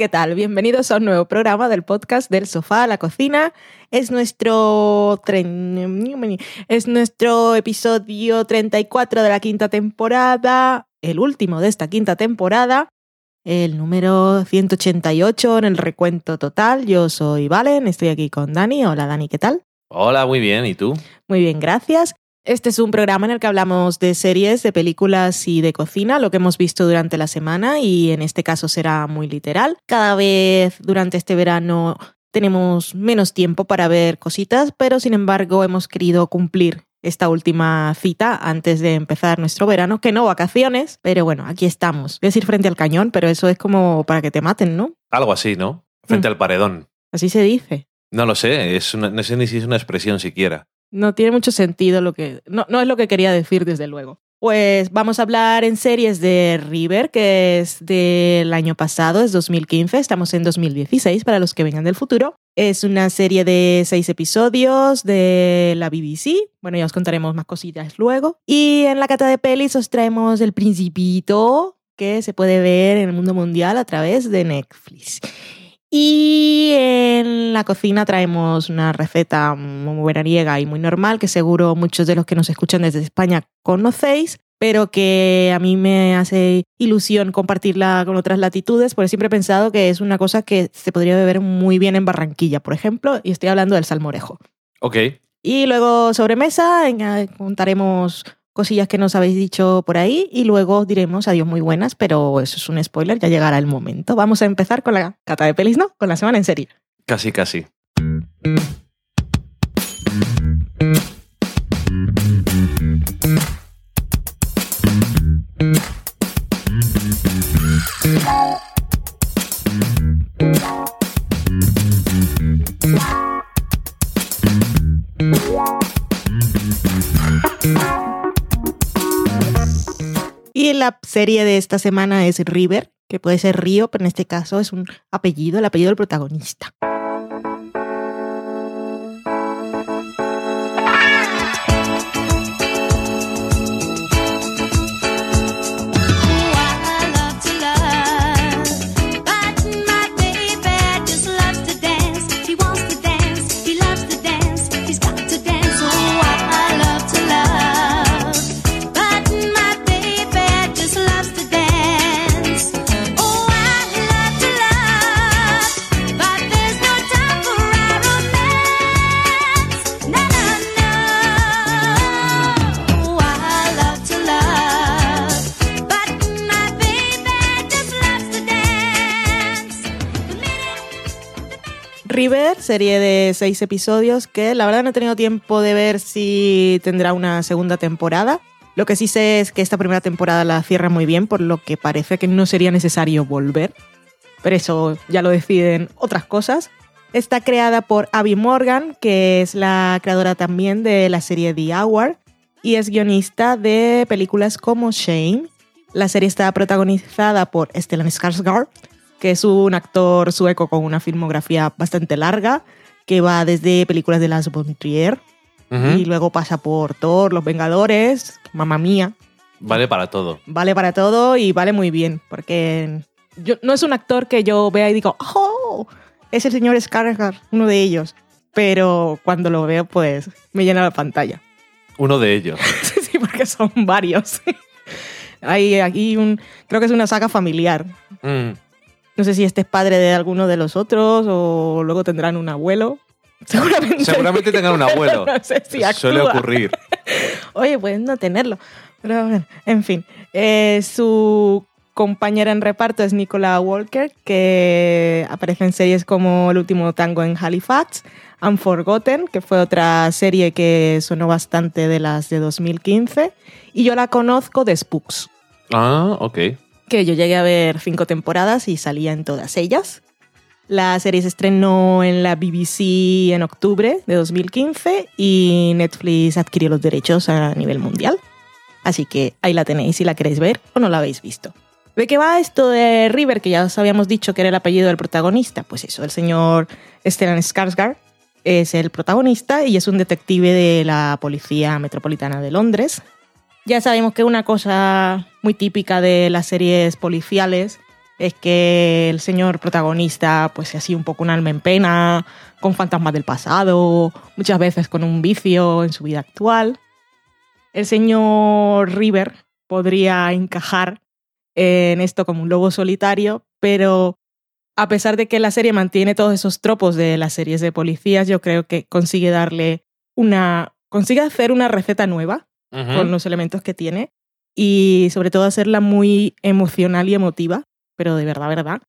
¿qué tal? Bienvenidos a un nuevo programa del podcast del sofá a la cocina. Es nuestro es nuestro episodio 34 de la quinta temporada, el último de esta quinta temporada, el número 188 en el recuento total. Yo soy Valen, estoy aquí con Dani. Hola Dani, ¿qué tal? Hola, muy bien, ¿y tú? Muy bien, gracias. Este es un programa en el que hablamos de series, de películas y de cocina, lo que hemos visto durante la semana y en este caso será muy literal. Cada vez durante este verano tenemos menos tiempo para ver cositas, pero sin embargo hemos querido cumplir esta última cita antes de empezar nuestro verano, que no vacaciones, pero bueno, aquí estamos. Voy a decir frente al cañón, pero eso es como para que te maten, ¿no? Algo así, ¿no? Frente Mm. al paredón. Así se dice. No lo sé, es una- no sé ni si es una expresión siquiera. No tiene mucho sentido lo que... No, no es lo que quería decir, desde luego. Pues vamos a hablar en series de River, que es del año pasado, es 2015, estamos en 2016 para los que vengan del futuro. Es una serie de seis episodios de la BBC. Bueno, ya os contaremos más cosillas luego. Y en la cata de pelis os traemos El Principito, que se puede ver en el mundo mundial a través de Netflix. Y la cocina traemos una receta muy veraniega y muy normal que seguro muchos de los que nos escuchan desde España conocéis, pero que a mí me hace ilusión compartirla con otras latitudes, porque siempre he pensado que es una cosa que se podría beber muy bien en Barranquilla, por ejemplo, y estoy hablando del salmorejo. Ok, Y luego sobremesa contaremos cosillas que nos habéis dicho por ahí y luego os diremos adiós muy buenas, pero eso es un spoiler, ya llegará el momento. Vamos a empezar con la cata de pelis, ¿no? Con la semana en serie. Casi, casi. Y la serie de esta semana es River, que puede ser Río, pero en este caso es un apellido, el apellido del protagonista. River, serie de seis episodios que la verdad no he tenido tiempo de ver si tendrá una segunda temporada. Lo que sí sé es que esta primera temporada la cierra muy bien, por lo que parece que no sería necesario volver. Pero eso ya lo deciden otras cosas. Está creada por Abby Morgan, que es la creadora también de la serie The Hour, y es guionista de películas como Shame. La serie está protagonizada por Stellan Skarsgård, que es un actor sueco con una filmografía bastante larga, que va desde películas de Lars von Trier y luego pasa por Thor, Los Vengadores, Mamma Mía. Vale para todo. Vale para todo y vale muy bien, porque yo, no es un actor que yo vea y digo, ¡oh! Es el señor Skarsgård, uno de ellos. Pero cuando lo veo, pues me llena la pantalla. Uno de ellos. sí, porque son varios. Hay aquí un. Creo que es una saga familiar. Mm, No sé si este es padre de alguno de los otros o luego tendrán un abuelo. Seguramente. Seguramente tengan un abuelo. no sé si Suele ocurrir. Oye, pueden no tenerlo. Pero bueno, en fin. Eh, su compañera en reparto es Nicola Walker, que aparece en series como El último tango en Halifax, Unforgotten, que fue otra serie que sonó bastante de las de 2015. Y yo la conozco de Spooks, Ah, ok. Que yo llegué a ver cinco temporadas y salía en todas ellas. La serie se estrenó en la BBC en octubre de 2015 y Netflix adquirió los derechos a nivel mundial. Así que ahí la tenéis si la queréis ver o no la habéis visto. ¿De qué va esto de River, que ya os habíamos dicho que era el apellido del protagonista? Pues eso, el señor Stellan Skarsgård es el protagonista y es un detective de la Policía Metropolitana de Londres. Ya sabemos que una cosa muy típica de las series policiales es que el señor protagonista pues es así un poco un alma en pena, con fantasmas del pasado, muchas veces con un vicio en su vida actual. El señor River podría encajar en esto como un lobo solitario, pero a pesar de que la serie mantiene todos esos tropos de las series de policías, yo creo que consigue darle una... consigue hacer una receta nueva Con los elementos que tiene y sobre todo hacerla muy emocional y emotiva, pero de verdad, verdad.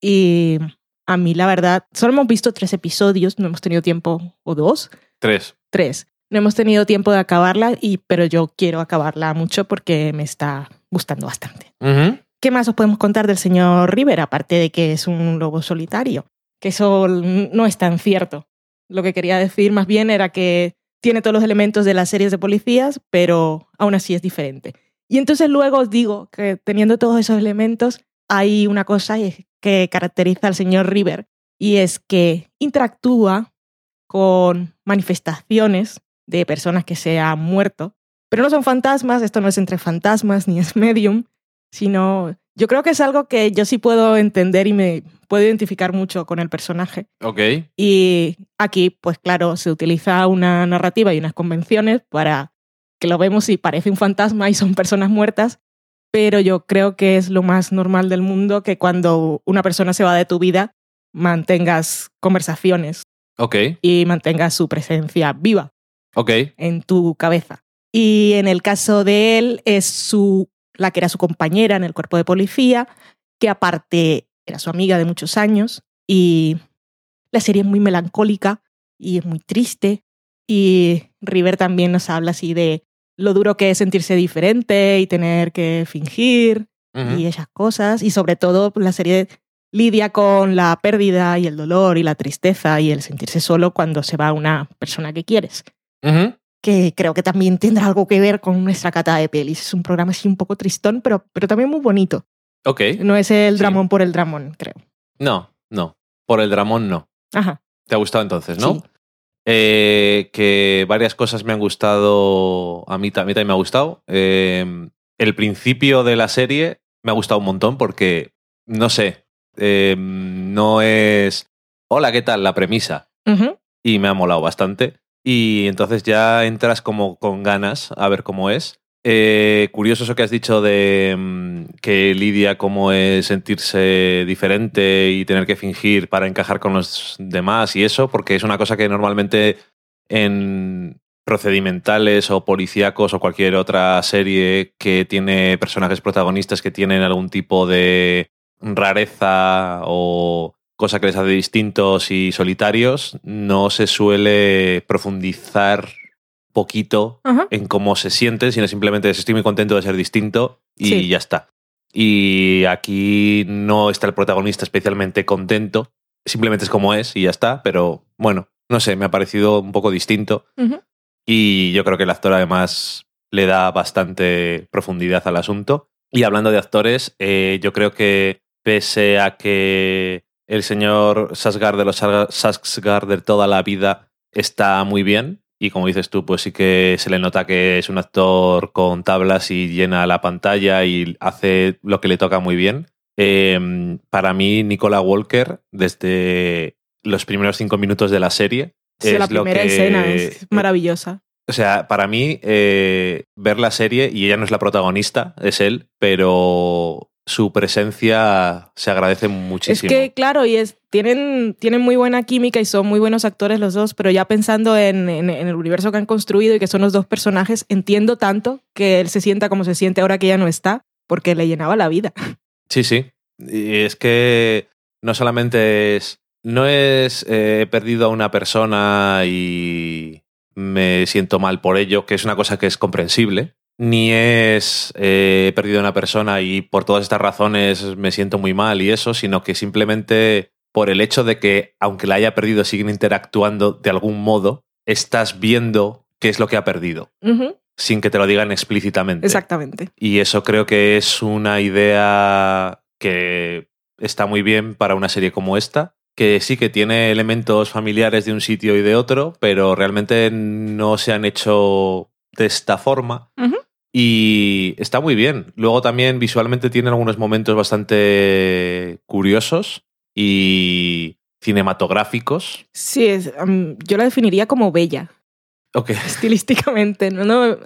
Y a mí la verdad, solo hemos visto tres episodios, no hemos tenido tiempo, o dos, Tres. tres. No hemos tenido tiempo de acabarla, y, pero yo quiero acabarla mucho porque me está gustando bastante. ¿Qué más os podemos contar del señor River, aparte de que es un lobo solitario? Que eso no es tan cierto. Lo que quería decir más bien era que tiene todos los elementos de las series de policías, pero aún así es diferente. Y entonces luego os digo que teniendo todos esos elementos, hay una cosa que caracteriza al señor River, y es que interactúa con manifestaciones de personas que se han muerto, pero no son fantasmas, esto no es entre fantasmas ni es medium, sino yo creo que es algo que yo sí puedo entender y me puedo identificar mucho con el personaje. Ok. Y aquí, pues claro, se utiliza una narrativa y unas convenciones para que lo vemos y parece un fantasma y son personas muertas, pero yo creo que es lo más normal del mundo que cuando una persona se va de tu vida mantengas conversaciones Ok. y mantengas su presencia viva Ok. en tu cabeza. Y en el caso de él es su la que era su compañera en el cuerpo de policía, que aparte era su amiga de muchos años y la serie es muy melancólica y es muy triste y River también nos habla así de lo duro que es sentirse diferente y tener que fingir y esas cosas y sobre todo la serie lidia con la pérdida y el dolor y la tristeza y el sentirse solo cuando se va una persona que quieres Ujú. Que creo que también tendrá algo que ver con nuestra cata de pelis. Es un programa así un poco tristón, pero, pero también muy bonito. Ok. No es el Sí. dramón por el dramón, creo. No, no. Por el Dramón no. Ajá. ¿Te ha gustado entonces, no? Sí. Eh, que varias cosas me han gustado. A mí, ta- a mí también me ha gustado. Eh, el principio de la serie me ha gustado un montón porque, no sé, eh, no es. Hola, ¿qué tal? La premisa. Y me ha molado bastante. Y entonces ya entras como con ganas a ver cómo es. Eh, curioso eso que has dicho de mm, que lidia cómo es sentirse diferente y tener que fingir para encajar con los demás y eso, porque es una cosa que normalmente en procedimentales o policíacos o cualquier otra serie que tiene personajes protagonistas que tienen algún tipo de rareza o cosa que les hace distintos y solitarios, no se suele profundizar poquito Ajá. en cómo se sienten, sino simplemente es, estoy muy contento de ser distinto y Sí. ya está. Y aquí no está el protagonista especialmente contento, simplemente es como es y ya está, pero bueno, no sé, me ha parecido un poco distinto y yo creo que el actor además le da bastante profundidad al asunto. Y hablando de actores, eh, yo creo que pese a que el señor Sasgard de los Sasgard de toda la vida está muy bien, y como dices tú, pues sí que se le nota que es un actor con tablas y llena la pantalla y hace lo que le toca muy bien. Eh, para mí, Nicola Walker, desde los primeros cinco minutos de la serie, es la lo primera que- escena es maravillosa. o sea, para mí, eh, ver la serie, y ella no es la protagonista, es él, pero su presencia se agradece Es muchísimo. que, claro, y es, tienen, tienen muy buena química y son muy buenos actores los dos, pero ya pensando en, en- en el universo que han construido y que son los dos personajes, entiendo tanto que él se sienta como se siente ahora que ya no está, porque le llenaba la vida. Sí, sí. Y es que no solamente es. No es eh, he perdido a una persona y me siento mal por ello, que es una cosa que es comprensible. Ni es eh, he perdido a una persona y por todas estas razones me siento muy mal y eso, sino que simplemente por el hecho de que, aunque la haya perdido, siguen interactuando de algún modo, estás viendo qué es lo que ha perdido, sin que te lo digan explícitamente. Exactamente. Y eso creo que es una idea que está muy bien para una serie como esta, que sí que tiene elementos familiares de un sitio y de otro, pero realmente no se han hecho de esta forma. Y está muy bien. Luego también visualmente tiene algunos momentos bastante curiosos y cinematográficos. Sí, es, um, yo la definiría como bella, Ok. estilísticamente. ¿no? No,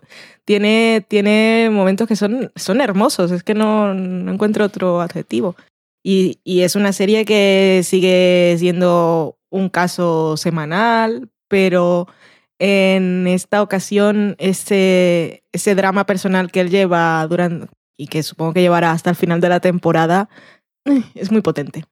tiene, tiene momentos que son, son hermosos, es que no, no encuentro otro adjetivo. Y, y es una serie que sigue siendo un caso semanal, pero en esta ocasión ese, ese drama personal que él lleva durante y que supongo que llevará hasta el final de la temporada eh, es muy potente.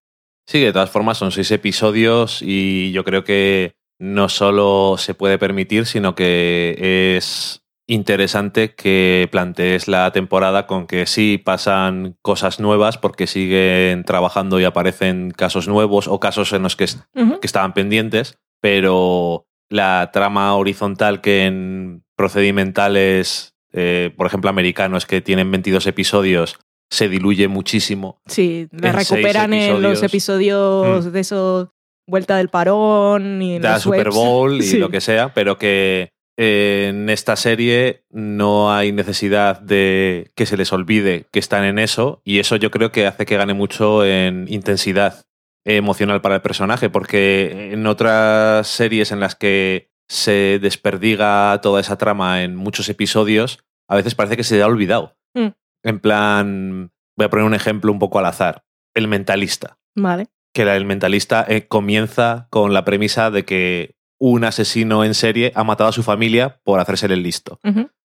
Sí, de todas formas son seis episodios y yo creo que no solo se puede permitir, sino que es interesante que plantees la temporada con que sí pasan cosas nuevas porque siguen trabajando y aparecen casos nuevos o casos en los que, que estaban pendientes, pero la trama horizontal que en procedimentales, eh, por ejemplo, americanos que tienen 22 episodios, se diluye muchísimo. Sí, la recuperan en los episodios Mm. de esos vuelta del parón y en da los Super webs. Bowl y Sí. lo que sea, pero que eh, en esta serie no hay necesidad de que se les olvide que están en eso y eso yo creo que hace que gane mucho en intensidad emocional para el personaje, porque en otras series en las que se desperdiga toda esa trama en muchos episodios, a veces parece que se ha olvidado. Mm. En plan, voy a poner un ejemplo un poco al azar, el mentalista Vale. que el mentalista eh, comienza con la premisa de que un asesino en serie ha matado a su familia por hacerse el listo.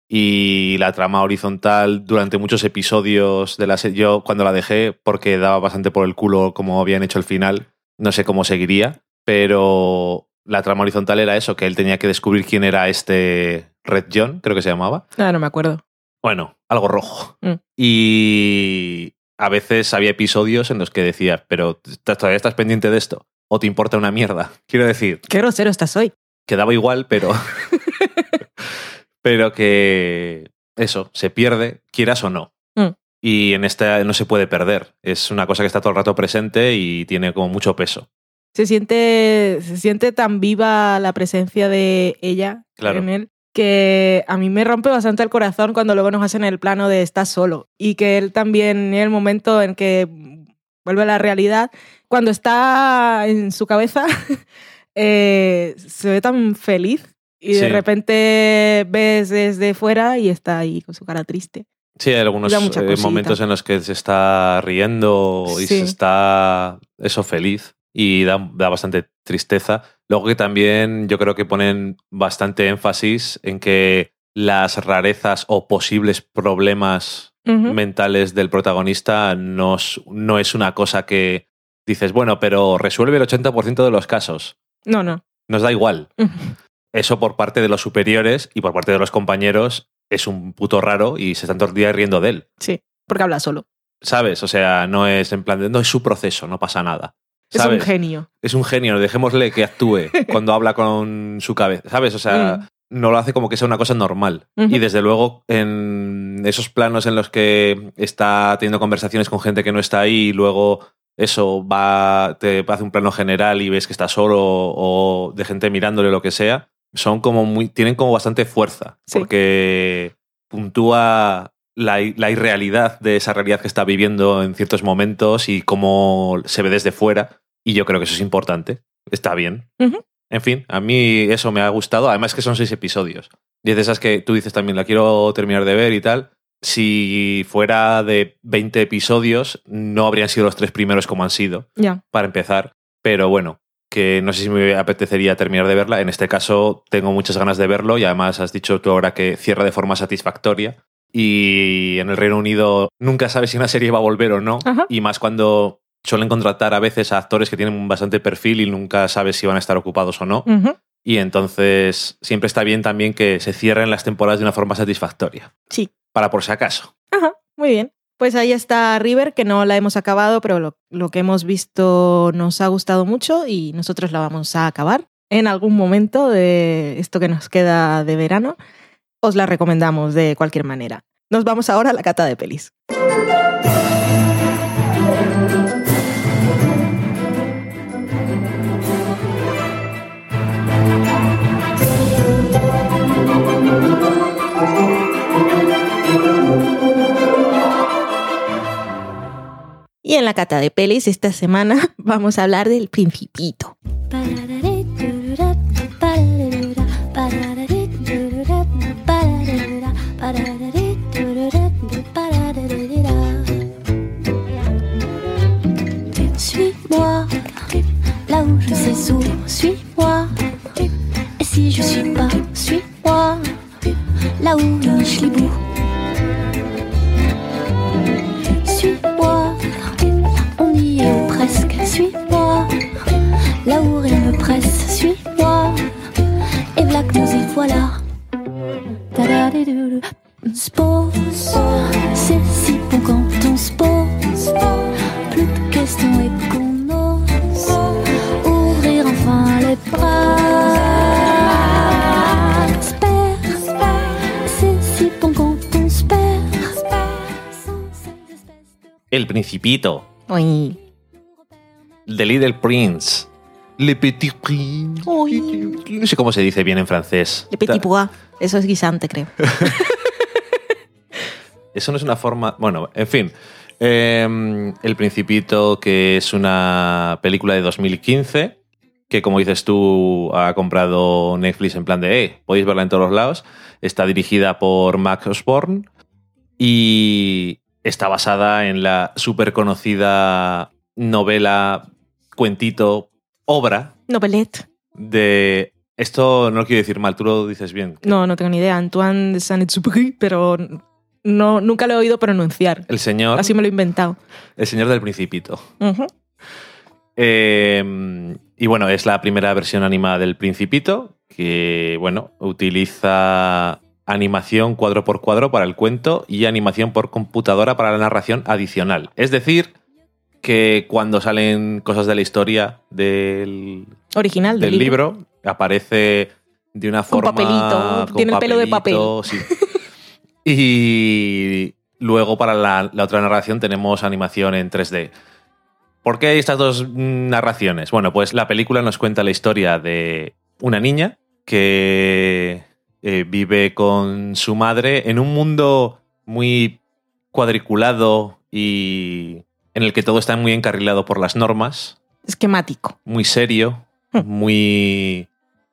Y la trama horizontal durante muchos episodios de la serie, yo cuando la dejé, porque daba bastante por el culo como habían hecho el final, no sé cómo seguiría, pero la trama horizontal era eso, que él tenía que descubrir quién era este Red John, creo que se llamaba. Ah, no me acuerdo. Bueno, algo rojo. Mm. Y a veces había episodios en los que decías, pero ¿t- ¿todavía estás pendiente de esto? ¿O te importa una mierda? Quiero decir, Qué grosero estás hoy. que daba igual, pero. pero que. Eso, se pierde, quieras o no. Mm. Y en esta no se puede perder. Es una cosa que está todo el rato presente y tiene como mucho peso. Se siente, se siente tan viva la presencia de ella Claro. en él que a mí me rompe bastante el corazón cuando luego nos hacen el plano de estar solo y que él también en el momento en que vuelve a la realidad, cuando está en su cabeza, eh, se ve tan feliz y de repente ves desde fuera y está ahí con su cara triste. Sí, hay algunos eh, momentos en los que se está riendo y Sí. se está eso feliz y da, da bastante tristeza. Luego que también yo creo que ponen bastante énfasis en que las rarezas o posibles problemas mentales del protagonista no es, no es una cosa que dices, bueno, pero resuelve el 80% de los casos. No, no. Nos da igual. Ujú. Eso por parte de los superiores y por parte de los compañeros es un puto raro y se están todo el día riendo de él. Sí, porque habla solo. ¿Sabes? O sea, no es en plan de, no es su proceso, no pasa nada. Es un genio. Es un genio, dejémosle que actúe cuando habla con su cabeza, ¿sabes? O sea, no lo hace como que sea una cosa normal. Mm. Y desde luego, en esos planos en los que está teniendo conversaciones con gente que no está ahí y luego eso va, te hace un plano general y ves que está solo o de gente mirándole lo que sea, son como muy, tienen como bastante fuerza. Sí. Porque puntúa la, la irrealidad de esa realidad que está viviendo en ciertos momentos y cómo se ve desde fuera. Y yo creo que eso es importante. Está bien. En fin, a mí eso me ha gustado. Además que son seis episodios. Y es de esas que tú dices también, la quiero terminar de ver y tal. Si fuera de 20 episodios, no habrían sido los tres primeros como han sido, Ya. para empezar. Pero bueno, que no sé si me apetecería terminar de verla. En este caso, tengo muchas ganas de verlo y además has dicho tú ahora que cierra de forma satisfactoria. Y en el Reino Unido nunca sabes si una serie va a volver o no. Ajá. Y más cuando suelen contratar a veces a actores que tienen bastante perfil y nunca sabes si van a estar ocupados o no. Y entonces siempre está bien también que se cierren las temporadas de una forma satisfactoria. Sí. Para por si acaso. Ajá, muy bien. Pues ahí está River, que no la hemos acabado, pero lo, que hemos visto nos ha gustado mucho y nosotros la vamos a acabar en algún momento de esto que nos queda de verano. Os la recomendamos de cualquier manera. Nos vamos ahora a la cata de pelis. Y en la cata de pelis esta semana vamos a hablar del Principito. Suis-moi, là où je sais suis-moi. Et si je suis pas, suis-moi, là où le schlibou. On y est presque, suis-moi. Là où rien ne presse, suis-moi. Et que nous y voilà. Se c'est si bon quand on se pose. Plus de questions et qu'on ose ouvrir enfin les bras. C'est si bon quand on se El Principito, The Little Prince, Le Petit Prince. No sé cómo se dice bien en francés. Le Petit Pois. Eso es guisante, creo. Eso no es una forma. Bueno, en fin. Eh, el Principito, que es una película de 2015, que como dices tú, ha comprado Netflix en plan de, eh, podéis verla en todos los lados. Está dirigida por Max Osborne y está basada en la súper conocida novela, cuentito, obra Novelette. de... Esto no lo quiero decir mal, tú lo dices bien. No, no tengo ni idea. Antoine de Saint-Exupéry, pero no, nunca lo he oído pronunciar. El señor, Así me lo he inventado. el señor del Principito. Eh, y bueno, es la primera versión animada del Principito, que bueno, utiliza animación cuadro por cuadro para el cuento y animación por computadora para la narración adicional. Es decir, que cuando salen cosas de la historia del, Original del libro, aparece de una Con forma. papelito, con tiene el pelo de papelito, sí. y luego para la, la otra narración tenemos animación en 3D. ¿Por qué estas dos mm, narraciones? Bueno, pues la película nos cuenta la historia de una niña que eh, vive con su madre en un mundo muy cuadriculado y en el que todo está muy encarrilado por las normas Esquemático. muy serio, Hmm. muy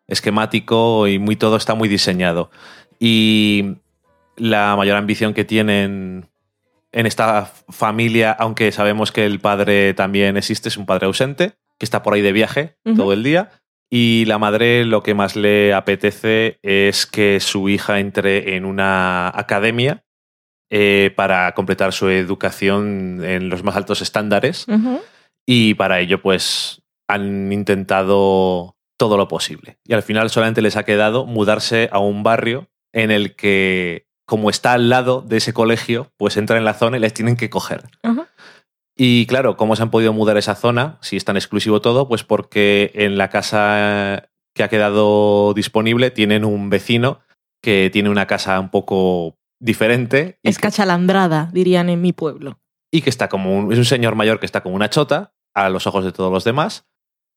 esquemático y muy todo está muy diseñado. Y la mayor ambición que tienen en esta familia, aunque sabemos que el padre también existe, es un padre ausente, que está por ahí de viaje todo el día. Y la madre lo que más le apetece es que su hija entre en una academia eh, para completar su educación en los más altos estándares. Y para ello, pues, han intentado todo lo posible. Y al final solamente les ha quedado mudarse a un barrio en el que, como está al lado de ese colegio, pues entran en la zona y les tienen que coger. Ajá. Y claro, ¿cómo se han podido mudar esa zona? Si es tan exclusivo todo, pues porque en la casa que ha quedado disponible tienen un vecino que tiene una casa un poco diferente Es cachalandrada, dirían en mi pueblo. y que está como un, es un señor mayor que está como una chota a los ojos de todos los demás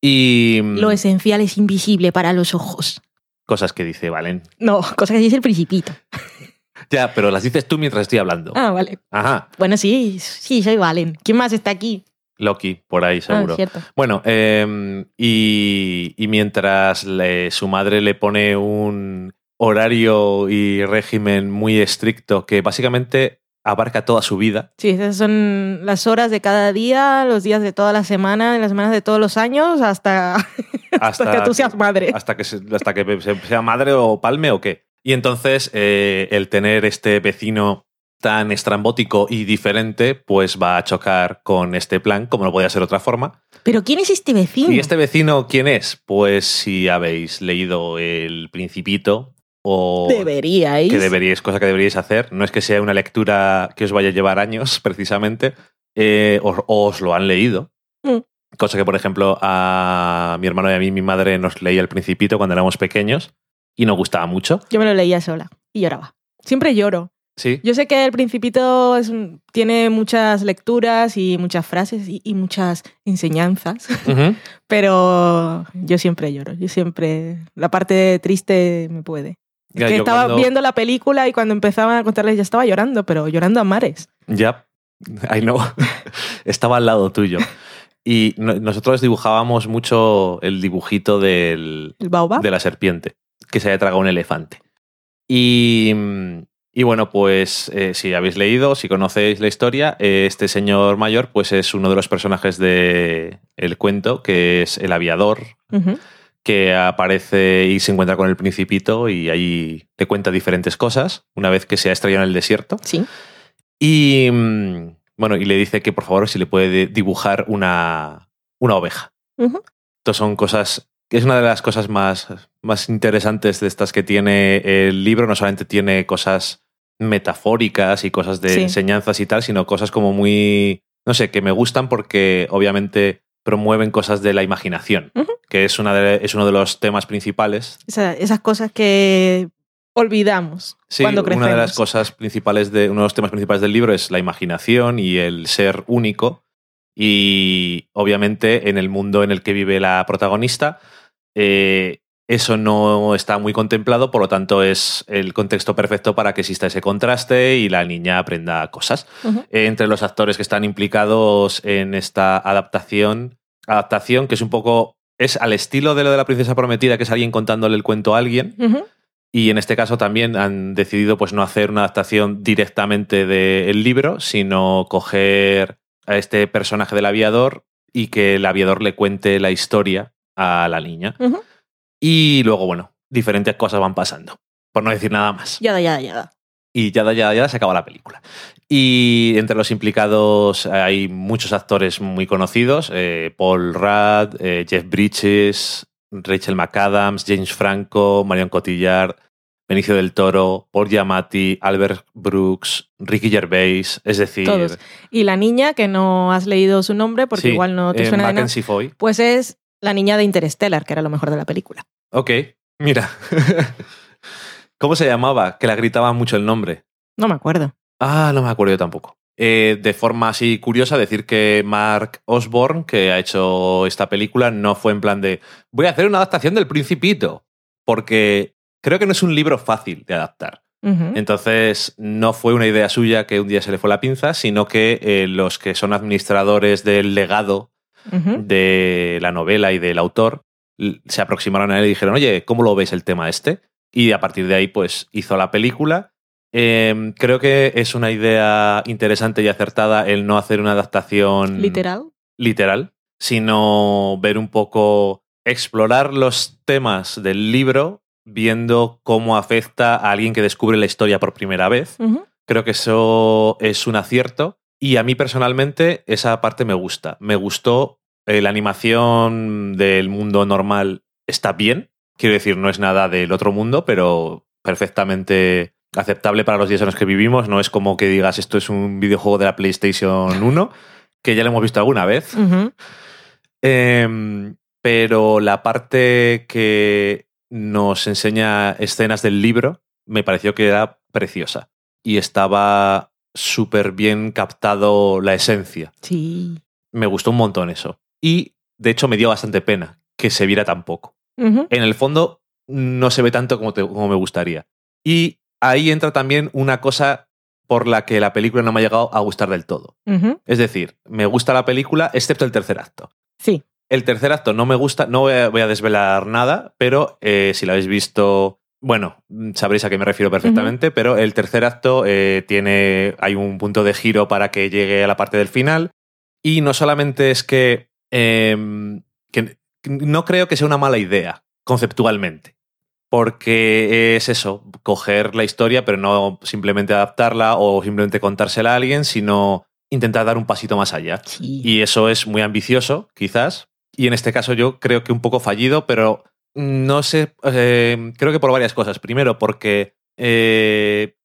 y mm, Lo esencial es invisible para los ojos. cosas que dice Valen. No, cosa que dice el principito. Ya, pero las dices tú mientras estoy hablando. Ah, vale. Ajá, Bueno, sí, sí, soy Valen. ¿Quién más está aquí? Loki, por ahí seguro. Ah, cierto. Bueno, eh, y, y mientras le- su madre le pone un horario y régimen muy estricto que básicamente abarca toda su vida, Sí, esas son las horas de cada día, los días de toda la semana, las semanas de todos los años, hasta, hasta, que tú seas madre. hasta que, se- hasta que se- sea madre o palme o qué. Y entonces eh, el tener este vecino tan estrambótico y diferente, pues va a chocar con este plan, como no podía ser otra forma. Pero ¿quién es este vecino? ¿Y este vecino quién es? Pues si habéis leído El Principito o Deberíais. que deberíais, cosa que deberíais hacer, no es que sea una lectura que os vaya a llevar años precisamente, eh, os, os lo han leído. Mm. Cosa que, por ejemplo, a mi hermano y a mí, mi madre nos leía El Principito cuando éramos pequeños y nos gustaba mucho. Yo me lo leía sola y lloraba. Siempre lloro. Sí. Yo sé que el Principito es un- tiene muchas lecturas y muchas frases y, y muchas enseñanzas, pero yo siempre lloro. Yo siempre. La parte triste me puede. Ya, que estaba cuando- viendo la película y cuando empezaban a contarles ya estaba llorando, pero llorando a mares. Ya, I know. estaba al lado tuyo. Y no- nosotros dibujábamos mucho el dibujito del, ¿El baobab? de la serpiente, que se había tragado un elefante. Y, y bueno, pues eh, si habéis leído, si conocéis la historia, eh, este señor mayor pues es uno de los personajes del el cuento, que es el aviador, que aparece y se encuentra con el principito y ahí le cuenta diferentes cosas, una vez que se ha estrellado en el desierto. Sí. Y mm, bueno, y le dice que por favor si le puede dibujar una, una oveja. Estas son cosas. Es una de las cosas más, más interesantes de estas que tiene el libro. No solamente tiene cosas metafóricas y cosas de Sí. enseñanzas y tal, sino cosas como muy. No sé, que me gustan porque obviamente promueven cosas de la imaginación, que es, una de- es uno de los temas principales. Esa- esas cosas que olvidamos Sí, cuando crecemos. una de las cosas principales de uno de los temas principales del libro es la imaginación y el ser único. Y obviamente en el mundo en el que vive la protagonista, eh, eso no está muy contemplado, por lo tanto es el contexto perfecto para que exista ese contraste y la niña aprenda cosas. Eh, entre los actores que están implicados en esta adaptación, adaptación que es un poco es al estilo de lo de la princesa prometida, que es alguien contándole el cuento a alguien. Y en este caso también han decidido pues no hacer una adaptación directamente del libro, sino coger a este personaje del aviador y que el aviador le cuente la historia a la niña. Y luego, bueno, diferentes cosas van pasando, por no decir nada más. Yada, yada, yada. Y ya, ya, ya se acaba la película. Y entre los implicados hay muchos actores muy conocidos: eh, Paul Rudd, eh, Jeff Bridges, Rachel McAdams, James Franco, Marion Cotillard, Benicio del Toro, Paul Giamatti, Albert Brooks, Ricky Gervais. Es decir, Todos. Y la niña, que no has leído su nombre porque sí, igual no te eh, suena de nada, Foy. pues es la niña de Interstellar, que era lo mejor de la película. Ok, mira. ¿Cómo se llamaba? Que la gritaba mucho el nombre. No me acuerdo. Ah, no me acuerdo yo tampoco. Eh, de forma así curiosa, decir que Mark Osborne, que ha hecho esta película, no fue en plan de voy a hacer una adaptación del Principito, porque creo que no es un libro fácil de adaptar. Entonces, no fue una idea suya que un día se le fue la pinza, sino que eh, los que son administradores del legado De la novela y del autor se aproximaron a él y dijeron, oye, ¿cómo lo ves el tema este? Y a partir de ahí, pues hizo la película. Eh, creo que es una idea interesante y acertada el no hacer una adaptación Literal. literal, sino ver un poco, explorar los temas del libro, viendo cómo afecta a alguien que descubre la historia por primera vez. Creo que eso es un acierto. Y a mí personalmente esa parte me gusta. Me gustó. eh, la animación del mundo normal está bien. Quiero decir, no es nada del otro mundo, pero perfectamente aceptable para los días en los que vivimos. No es como que digas esto es un videojuego de la PlayStation 1, que ya lo hemos visto alguna vez. Em, pero la parte que nos enseña escenas del libro me pareció que era preciosa y estaba súper bien captado la esencia. Sí. Me gustó un montón eso. Y de hecho me dio bastante pena que se viera tan poco. En el fondo no se ve tanto como, te- como me gustaría. Y ahí entra también una cosa por la que la película no me ha llegado a gustar del todo. Es decir, me gusta la película excepto el tercer acto. Sí. El tercer acto no me gusta, no voy a, voy a desvelar nada, pero eh, si lo habéis visto, bueno, sabréis a qué me refiero perfectamente, pero el tercer acto eh, tiene, hay un punto de giro para que llegue a la parte del final y no solamente es que, eh, que no creo que sea una mala idea conceptualmente, porque es eso, coger la historia, pero no simplemente adaptarla o simplemente contársela a alguien, sino intentar dar un pasito más allá. Sí. Y eso es muy ambicioso, quizás. Y en este caso yo creo que un poco fallido, pero no sé, eh, creo que por varias cosas. Primero, porque eh,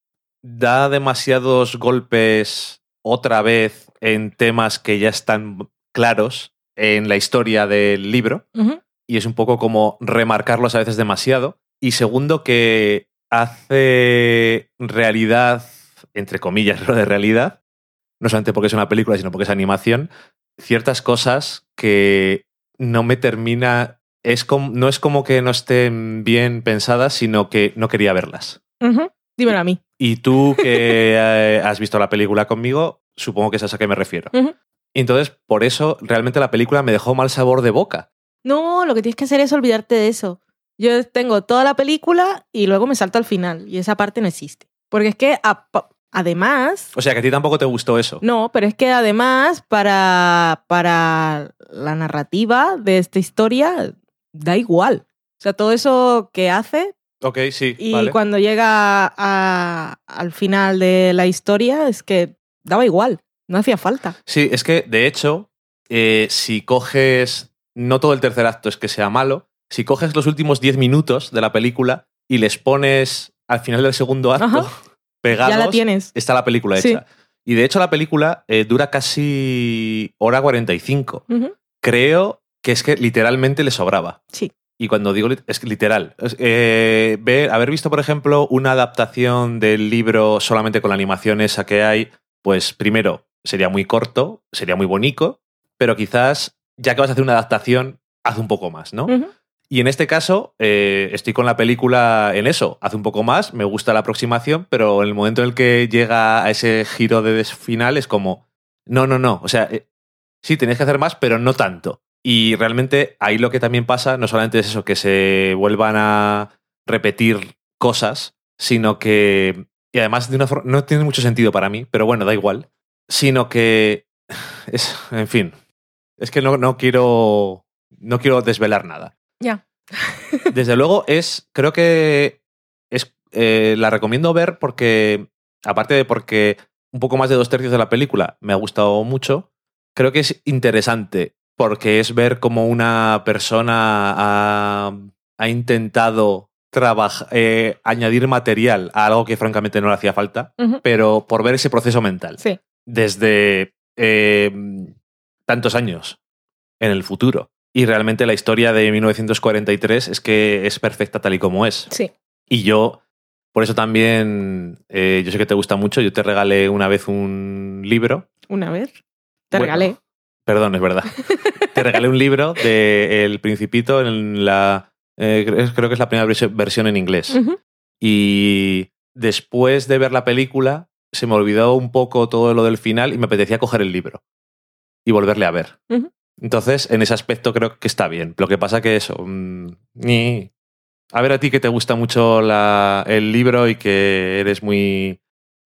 da demasiados golpes otra vez en temas que ya están claros en la historia del libro y es un poco como remarcarlos a veces demasiado. Y segundo, que hace realidad, entre comillas, lo de realidad, no solamente porque es una película, sino porque es animación, ciertas cosas que no me termina. Es como, no es como que no estén bien pensadas, sino que no quería verlas. Dímelo a mí. Y tú que eh, has visto la película conmigo, supongo que es a esa que me refiero. Entonces, por eso, realmente la película me dejó mal sabor de boca. No, lo que tienes que hacer es olvidarte de eso. Yo tengo toda la película y luego me salto al final y esa parte no existe. Porque es que además, O sea, que a ti tampoco te gustó eso. no, pero es que además para, para la narrativa de esta historia da igual. O sea, todo eso que hace Ok, sí. y vale. cuando llega a- al final de la historia es que daba igual, no hacía falta. Sí, es que, de hecho, eh, si coges. No todo el tercer acto es que sea malo. Si coges los últimos 10 minutos de la película y les pones al final del segundo acto Ajá. pegados, ya la tienes. está la película Sí. hecha. Y de hecho, la película eh, dura casi hora 45. Ujú, Creo que es que literalmente le sobraba. Sí. Y cuando digo es literal, eh, ver, haber visto, por ejemplo, una adaptación del libro solamente con la animación esa que hay, pues primero sería muy corto, sería muy bonito, pero quizás ya que vas a hacer una adaptación, haz un poco más, ¿no? Y en este caso, eh, estoy con la película en eso. Hace un poco más, me gusta la aproximación, pero en el momento en el que llega a ese giro de final es como, no, no, no. O sea, eh, sí, tenéis que hacer más, pero no tanto. Y realmente ahí lo que también pasa no solamente es eso, que se vuelvan a repetir cosas, sino que, y además de una forma, no tiene mucho sentido para mí, pero bueno, da igual, sino que es, en fin, es que no, no quiero, no quiero desvelar nada. Ya. Desde luego es, creo que es, eh, la recomiendo ver porque, aparte de porque un poco más de dos tercios de la película me ha gustado mucho, creo que es interesante porque es ver cómo una persona ha, ha intentado eh, añadir material a algo que francamente no le hacía falta, pero por ver ese proceso mental Sí. desde eh, tantos años en el futuro. Y realmente la historia de 1943 es que es perfecta tal y como es. Sí. Y yo, por eso también, eh, yo sé que te gusta mucho, yo te regalé una vez un libro. Una vez. Te Bueno, regalé. Perdón, es verdad. te regalé un libro de El Principito en la... eh, creo que es la primera vers- versión en inglés. Y después de ver la película, se me olvidó un poco todo lo del final y me apetecía coger el libro y volverle a ver. Entonces, en ese aspecto creo que está bien. Lo que pasa que eso... mm, ni- A ver a ti que te gusta mucho la- el libro y que eres muy,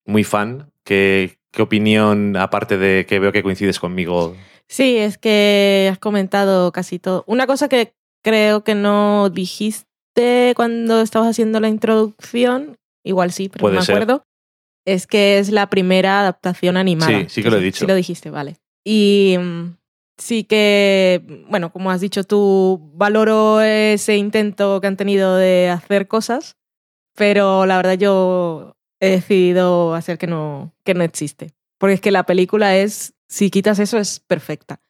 muy fan, ¿qué, ¿qué opinión, aparte de que veo que coincides conmigo? Sí, es que has comentado casi todo. Una cosa que creo que no dijiste cuando estabas haciendo la introducción, igual sí, pero Puede no me ser. acuerdo, es que es la primera adaptación animada. Sí, sí que lo he dicho. Sí lo dijiste, vale. Y mm, sí que, bueno, como has dicho tú, valoro ese intento que han tenido de hacer cosas, pero la verdad yo he decidido hacer que no, que no existe. Porque es que la película es, si quitas eso, es perfecta.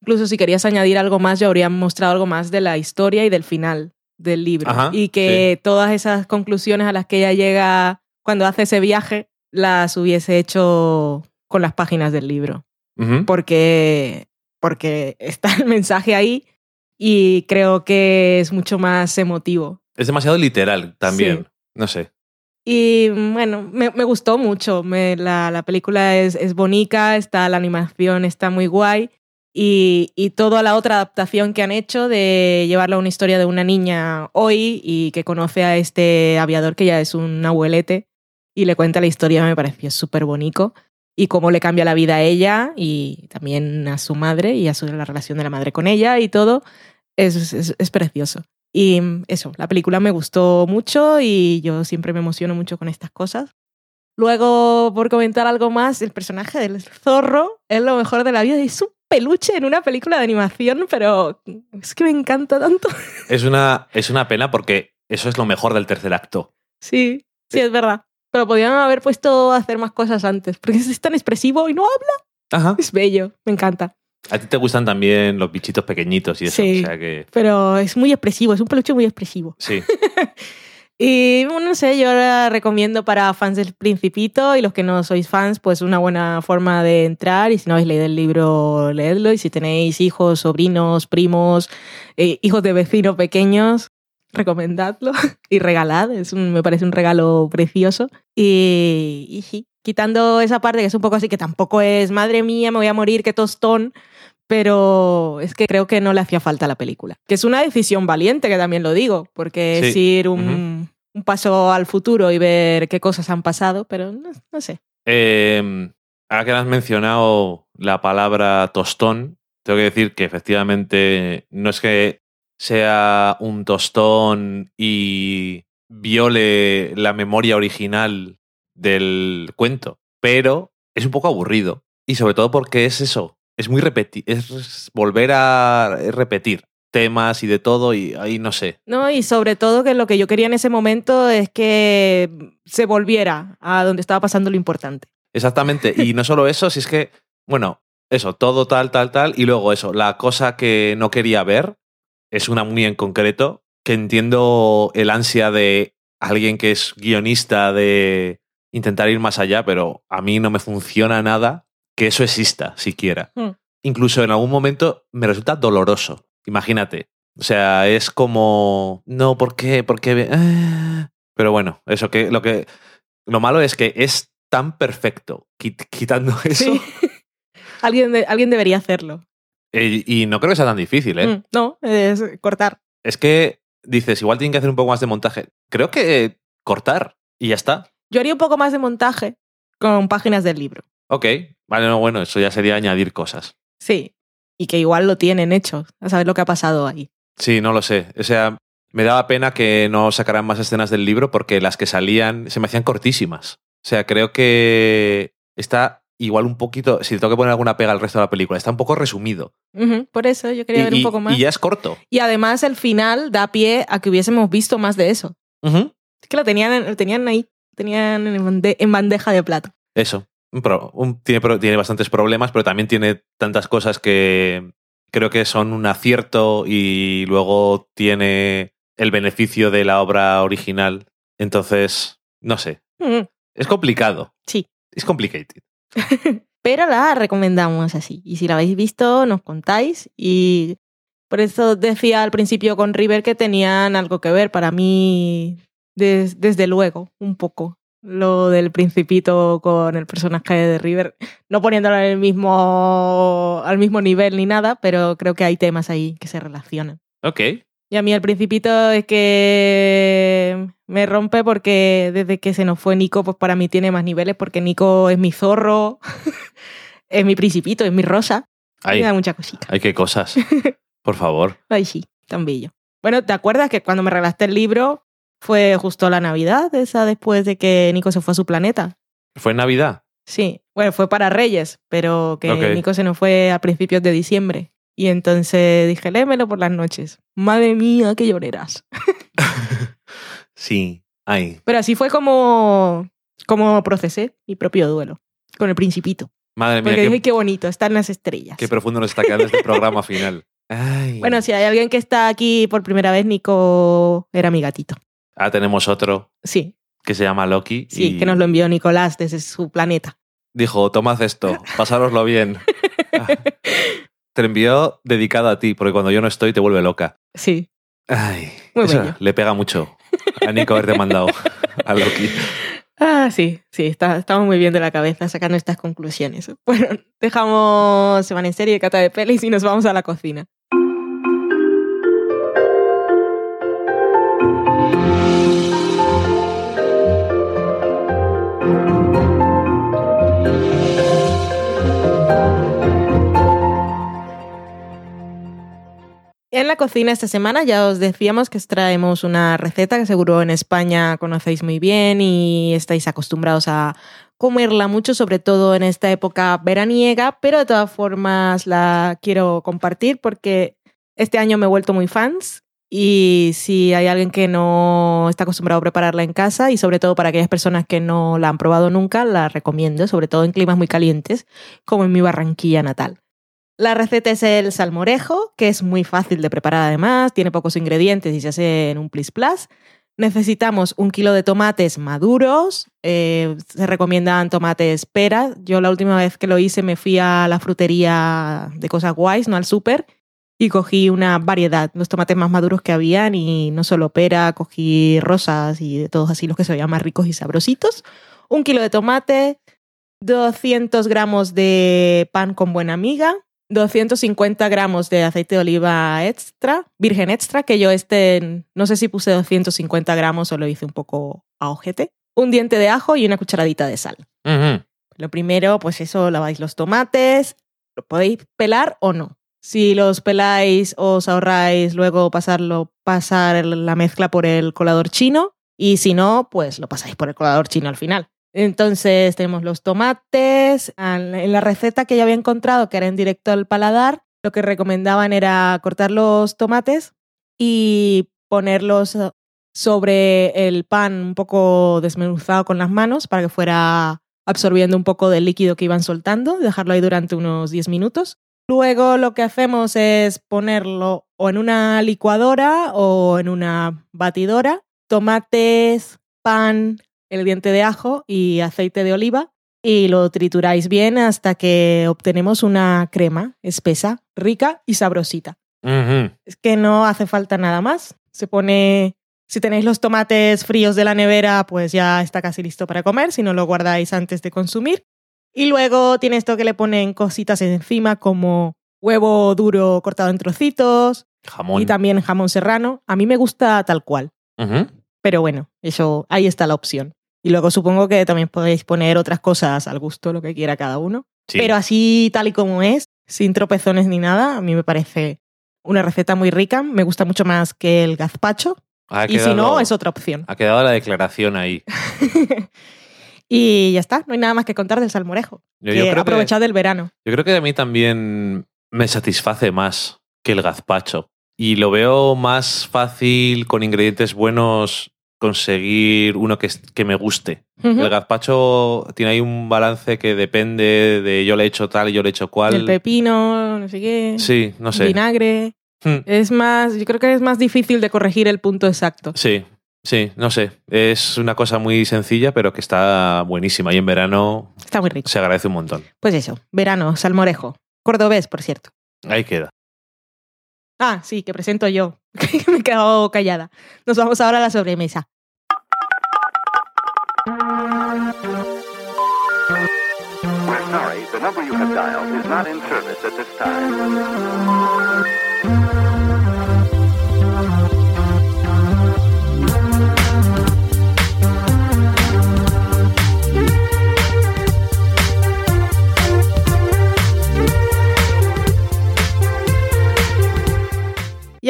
Incluso si querías añadir algo más, yo habría mostrado algo más de la historia y del final del libro. Ajá, y que todas esas conclusiones a las que ella llega cuando hace ese viaje, las hubiese hecho con las páginas del libro. Porque, porque está el mensaje ahí y creo que es mucho más emotivo. Es demasiado literal también. Sí. No sé. Y bueno, me, me gustó mucho. La, la película es, es bonita, está, la animación está muy guay. Y, y toda la otra adaptación que han hecho de llevarla a una historia de una niña hoy y que conoce a este aviador que ya es un abuelete y le cuenta la historia me pareció súper bonito. Y cómo le cambia la vida a ella y también a su madre y a su, la relación de la madre con ella y todo. Es, es precioso. Y mm, eso, la película me gustó mucho y yo siempre me emociono mucho con estas cosas. Luego, por comentar algo más, el personaje del zorro es lo mejor de la vida. Es un peluche en una película de animación, pero es que me encanta tanto. Es una, es una pena porque eso es lo mejor del tercer acto. Sí, sí, es verdad. Pero podrían haber puesto a hacer más cosas antes, porque es tan expresivo y no habla. Ajá. Es bello, me encanta. A ti te gustan también los bichitos pequeñitos y eso. Sí. O sea que. Pero es muy expresivo, es un peluche muy expresivo. Sí. Y bueno, no sé, yo la recomiendo para fans del Principito y los que no sois fans, pues una buena forma de entrar. Y si no habéis leído el libro, leedlo. Y si tenéis hijos, sobrinos, primos, eh, hijos de vecinos pequeños, recomendadlo y regalad. Es un, me parece un regalo precioso. Y, y quitando esa parte que es un poco así, que tampoco es, madre mía, me voy a morir, qué tostón. Pero es que creo que no le hacía falta a la película. Que es una decisión valiente, que también lo digo, porque es ir un, un paso al futuro y ver qué cosas han pasado, pero no, no sé. Eh, ahora que has mencionado la palabra tostón, tengo que decir que efectivamente no es que sea un tostón y viole la memoria original del cuento, pero es un poco aburrido. Y sobre todo porque es eso, es muy repetir, es volver a repetir temas y de todo y ahí no sé. No, y sobre todo que lo que yo quería en ese momento es que se volviera a donde estaba pasando lo importante. Exactamente. Y no solo eso, si es que, bueno, eso, todo tal, tal, tal. Y luego eso, la cosa que no quería ver es una muy en concreto, que entiendo el ansia de alguien que es guionista de intentar ir más allá, pero a mí no me funciona nada que eso exista siquiera. Hmm. Incluso en algún momento me resulta doloroso. Imagínate. O sea, es como, no, ¿por qué? ¿Por qué? Ah. Pero bueno, eso que lo que lo malo es que es tan perfecto quit- quitando eso Sí. alguien, de- alguien debería hacerlo. eh, y no creo que sea tan difícil, ¿eh? Mm, no, es cortar. Es que dices, igual tienen que hacer un poco más de montaje. Creo que eh, cortar y ya está. Yo haría un poco más de montaje con páginas del libro. Ok, vale, no, bueno, eso ya sería añadir cosas. Sí. Y que igual lo tienen hecho, a saber lo que ha pasado ahí. Sí, no lo sé. O sea, me daba pena que no sacaran más escenas del libro porque las que salían se me hacían cortísimas. O sea, creo que está igual un poquito, si le tengo que poner alguna pega al resto de la película, está un poco resumido. Por eso yo quería Y, ver un poco más. y ya es corto. Y además el final da pie a que hubiésemos visto más de eso. Es que lo tenían, lo tenían ahí, tenían en bandeja de plata. Eso. Pro- un- tiene, tiene bastantes problemas, pero también tiene tantas cosas que creo que son un acierto y luego tiene el beneficio de la obra original. Entonces, no sé. Mm, Es complicado. Sí. Es complicated. Pero la recomendamos así. Y si la habéis visto, nos contáis. Y por eso decía al principio con River que tenían algo que ver. Para mí, des- desde luego, un poco. Lo del principito con el personaje de River. No poniéndolo en el mismo, al mismo nivel ni nada, pero creo que hay temas ahí que se relacionan. Ok. Y a mí el principito es que me rompe porque desde que se nos fue Nico, pues para mí tiene más niveles porque Nico es mi zorro, es mi principito, es mi rosa. Ay, Me da mucha cosita. ay, qué cosas. Por favor. Ay, sí, tan bello. Bueno, ¿te acuerdas que cuando me regalaste el libro fue justo la Navidad, esa después de que Nico se fue a su planeta? ¿Fue en Navidad? Sí, bueno, fue para Reyes, pero que. Nico se nos fue a principios de diciembre. Y entonces dije, léemelo por las noches. Madre mía, qué lloreras. Sí. Ay. Pero así fue como, como procesé mi propio duelo con el principito. Madre mía, Porque dije, qué, qué bonito, están las estrellas. qué profundo nos está quedando este programa final. Ay. Bueno, si hay alguien que está aquí por primera vez, Nico era mi gatito. Ahora tenemos otro Sí, que se llama Loki. sí, y que nos lo envió Nicolás desde su planeta. Dijo, tomad esto, pasároslo bien. Ah. Te envió dedicado a ti, porque cuando yo no estoy te vuelve loca. Sí. Ay, Muy eso bello. le pega mucho a Nico haberte mandado a Loki. Ah, sí, sí, está, estamos muy bien de la cabeza sacando estas conclusiones. Bueno, dejamos Semana en Serie, cata de pelis y nos vamos a la cocina. En la cocina esta semana ya os decíamos que os traemos una receta que seguro en España conocéis muy bien y estáis acostumbrados a comerla mucho, sobre todo en esta época veraniega, pero de todas formas la quiero compartir porque este año me he vuelto muy fans y si hay alguien que no está acostumbrado a prepararla en casa y sobre todo para aquellas personas que no la han probado nunca, la recomiendo, sobre todo en climas muy calientes, como en mi Barranquilla natal. La receta es el salmorejo, que es muy fácil de preparar además, tiene pocos ingredientes y se hace en un plis plas. Necesitamos un kilo de tomates maduros, eh, se recomiendan tomates peras. Yo la última vez que lo hice me fui a la frutería de cosas guays, no al súper, y cogí una variedad, los tomates más maduros que habían y no solo pera, cogí rosas y de todos así los que se veían más ricos y sabrositos. Un kilo de tomate, 200 gramos de pan con buena amiga, 250 gramos de aceite de oliva extra, virgen extra, que yo este, no sé si puse 250 gramos o lo hice un poco a ojete, un diente de ajo y una cucharadita de sal. Lo primero, pues eso, laváis los tomates, lo podéis pelar o no. Si los peláis, os ahorráis luego pasarlo, pasar la mezcla por el colador chino y si no, pues lo pasáis por el colador chino al final. Entonces tenemos los tomates. En la receta que yo había encontrado, que era en directo al paladar, lo que recomendaban era cortar los tomates y ponerlos eh, sobre el pan un poco desmenuzado con las manos para que fuera absorbiendo un poco del líquido que iban soltando, dejarlo ahí durante unos 10 minutos. Luego lo que hacemos es ponerlo o en una licuadora o en una batidora, tomates, pan, el diente de ajo y aceite de oliva y lo trituráis bien hasta que obtenemos una crema espesa, rica y sabrosita. Es que no hace falta nada más. Se pone, si tenéis los tomates fríos de la nevera, pues ya está casi listo para comer, si no lo guardáis antes de consumir. Y luego tiene esto que le ponen cositas encima como huevo duro cortado en trocitos Jamón. y también jamón serrano. A mí me gusta tal cual, pero bueno, eso ahí está la opción. Y luego supongo que también podéis poner otras cosas al gusto, lo que quiera cada uno. Sí. Pero así, tal y como es, sin tropezones ni nada, a mí me parece una receta muy rica. Me gusta mucho más que el gazpacho. Ha y si no, es otra opción. Ha quedado la declaración ahí. y ya está, no hay nada más que contar del salmorejo. Yo, Que yo que, aprovechad el verano. yo creo que a mí también me satisface más que el gazpacho. Y lo veo más fácil con ingredientes buenos conseguir uno que, que me guste. El gazpacho tiene ahí un balance que depende de yo le he hecho tal y yo le he hecho cual. El pepino, no sé qué. Sí, no sé. Vinagre. Hmm. Es más, yo creo que es más difícil de corregir el punto exacto. Sí, sí, no sé. Es una cosa muy sencilla, pero que está buenísima. Y en verano Está muy rico. se agradece un montón. Pues eso, verano, salmorejo. Cordobés, por cierto. Ahí queda. Ah, sí, que presento yo. me he quedado callada. Nos vamos ahora a la sobremesa. You in.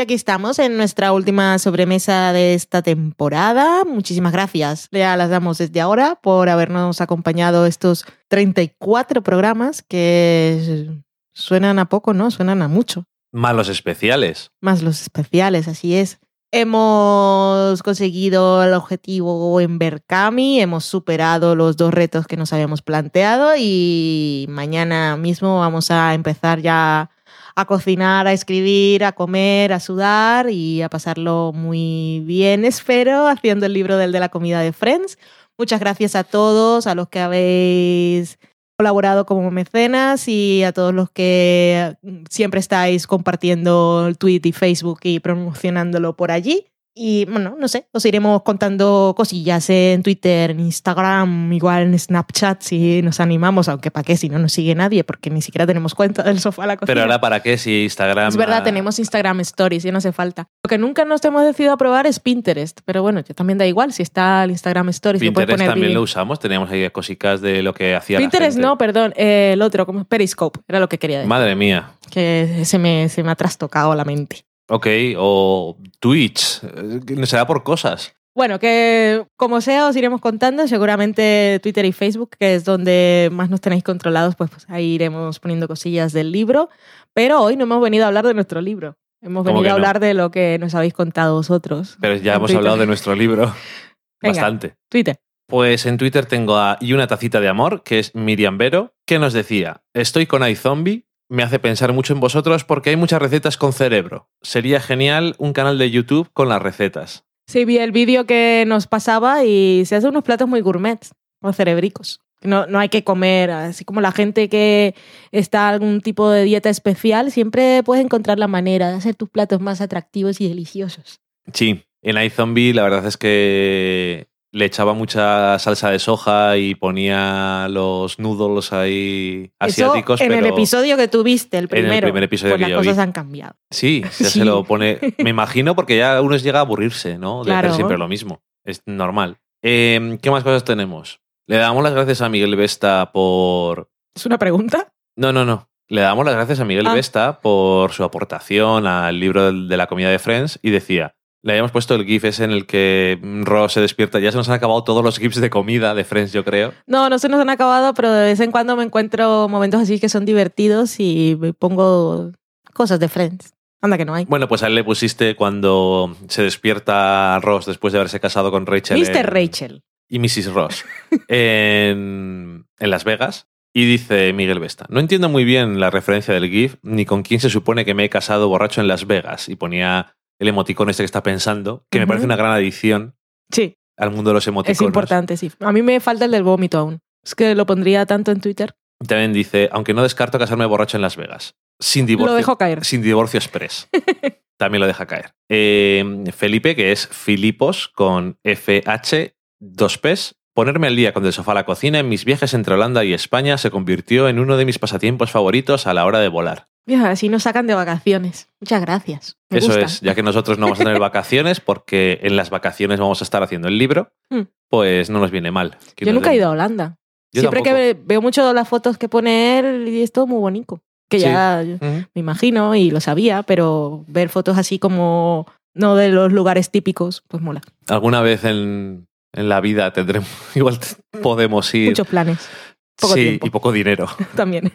Aquí estamos en nuestra última sobremesa de esta temporada. Muchísimas gracias. Ya las damos desde ahora por habernos acompañado estos 34 programas que suenan a poco, ¿no? Suenan a mucho. Malos especiales. Más los especiales, así es. Hemos conseguido el objetivo en Berkami, hemos superado los dos retos que nos habíamos planteado y mañana mismo vamos a empezar ya a cocinar, a escribir, a comer, a sudar y a pasarlo muy bien, espero, haciendo el libro del de la comida de Friends. Muchas gracias a todos, a los que habéis colaborado como mecenas y a todos los que siempre estáis compartiendo el tweet y Facebook y promocionándolo por allí. Y bueno, no sé, os iremos contando cosillas en Twitter, en Instagram, igual en Snapchat si nos animamos, aunque para qué si no nos sigue nadie, porque ni siquiera tenemos cuenta del sofá a la cocina. Pero ahora, ¿para qué si Instagram. Es verdad, tenemos Instagram Stories, ya no hace falta. Lo que nunca nos hemos decidido a probar es Pinterest, pero bueno, yo también da igual si está el Instagram Stories. Pinterest poner también lo usamos. Teníamos ahí cositas de lo que hacía la Pinterest gente. no, perdón, eh, el otro, como Periscope, era lo que quería decir. Madre mía. que se me, se me ha trastocado la mente. Ok, o Twitch. eh, Será por cosas. Bueno, que como sea os iremos contando, seguramente Twitter y Facebook, que es donde más nos tenéis controlados, pues, pues ahí iremos poniendo cosillas del libro, pero hoy no hemos venido a hablar de nuestro libro, hemos ¿Cómo venido a no? hablar de lo que nos habéis contado vosotros. Pero ya hemos Twitter. hablado de nuestro libro. Venga. Bastante. Twitter. Pues en Twitter tengo a Y una tacita de amor, que es Miriam Vero, que nos decía, estoy con iZombie, me hace pensar mucho en vosotros porque hay muchas recetas con cerebro. Sería genial un canal de YouTube con las recetas. Sí, vi el vídeo que nos pasaba y se hace unos platos muy gourmet, con cerebricos. No, no hay que comer, así como la gente que está en algún tipo de dieta especial, siempre puedes encontrar la manera de hacer tus platos más atractivos y deliciosos. Sí, en iZombie la verdad es que le echaba mucha salsa de soja y ponía los noodles ahí asiáticos. Eso en el episodio que tuviste, el el primero, primer episodio pues que las yo cosas vi. han cambiado. Sí, ya Sí. se lo pone. Me imagino porque ya uno llega a aburrirse, ¿no? De Claro. hacer siempre lo mismo. Es normal. Eh, ¿Qué más cosas tenemos? Le damos las gracias a Miguel Vesta por. ¿Es una pregunta? No, no, no. Le damos las gracias a Miguel Ah. Vesta por su aportación al libro de la comida de Friends y decía. Le habíamos puesto el GIF ese en el que Ross se despierta. Ya se nos han acabado todos los GIFs de comida de Friends, yo creo. No, no se nos han acabado, pero de vez en cuando me encuentro momentos así que son divertidos y me pongo cosas de Friends. Anda que no hay. Bueno, pues a él le pusiste cuando se despierta Ross después de haberse casado con Rachel. Mr. en- Rachel. y Mrs. Ross en, en Las Vegas. Y dice Miguel Vesta, no entiendo muy bien la referencia del GIF ni con quién se supone que me he casado borracho en Las Vegas. Y ponía el emoticón este que está pensando, que me parece una gran adición Sí, al mundo de los emoticonos. es importante, sí. A mí me falta el del vómito aún. Es que lo pondría tanto en Twitter. También dice, aunque no descarto casarme borracho en Las Vegas. Sin divorcio. Lo dejo caer. Sin divorcio express. También lo deja caer. Eh, Felipe, que es Filipos con FH, dos P's. Ponerme al día con del sofá a la cocina en mis viajes entre Holanda y España se convirtió en uno de mis pasatiempos favoritos a la hora de volar. Mira, así nos sacan de vacaciones. Muchas gracias. Me Eso gusta. es, ya que nosotros no vamos a tener vacaciones porque en las vacaciones vamos a estar haciendo el libro, Hmm. pues no nos viene mal. que Yo nunca he ido a Holanda. Yo Siempre que tampoco. veo mucho las fotos que pone él y es todo muy bonito. Que Sí. ya me imagino y lo sabía, pero ver fotos así como no de los lugares típicos, pues mola. Alguna vez en, en la vida tendremos, igual podemos ir. Muchos planes. poco sí, tiempo. y poco dinero. También.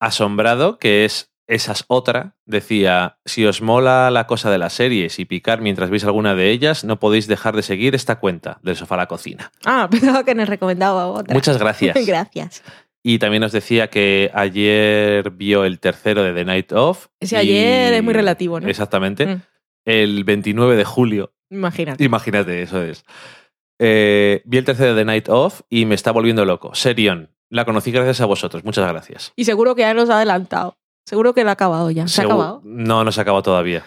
Asombrado, que es esa es otra, decía, si os mola la cosa de las series y picar mientras veis alguna de ellas, no podéis dejar de seguir esta cuenta del sofá a la cocina. Ah, pensaba que nos recomendaba otra. Muchas gracias. Gracias. Y también nos decía que ayer vio el tercero de The Night Of. Y- ayer es muy relativo, ¿no? Exactamente. Mm. El 29 de julio. Imagínate. Imagínate, eso es. Eh, vi el tercero de The Night Of y me está volviendo loco. Serion. La conocí gracias a vosotros. Muchas gracias. Y seguro que ya nos ha adelantado. Seguro que lo ha acabado ya. ¿Se ha acabado? No, no se ha acabado todavía.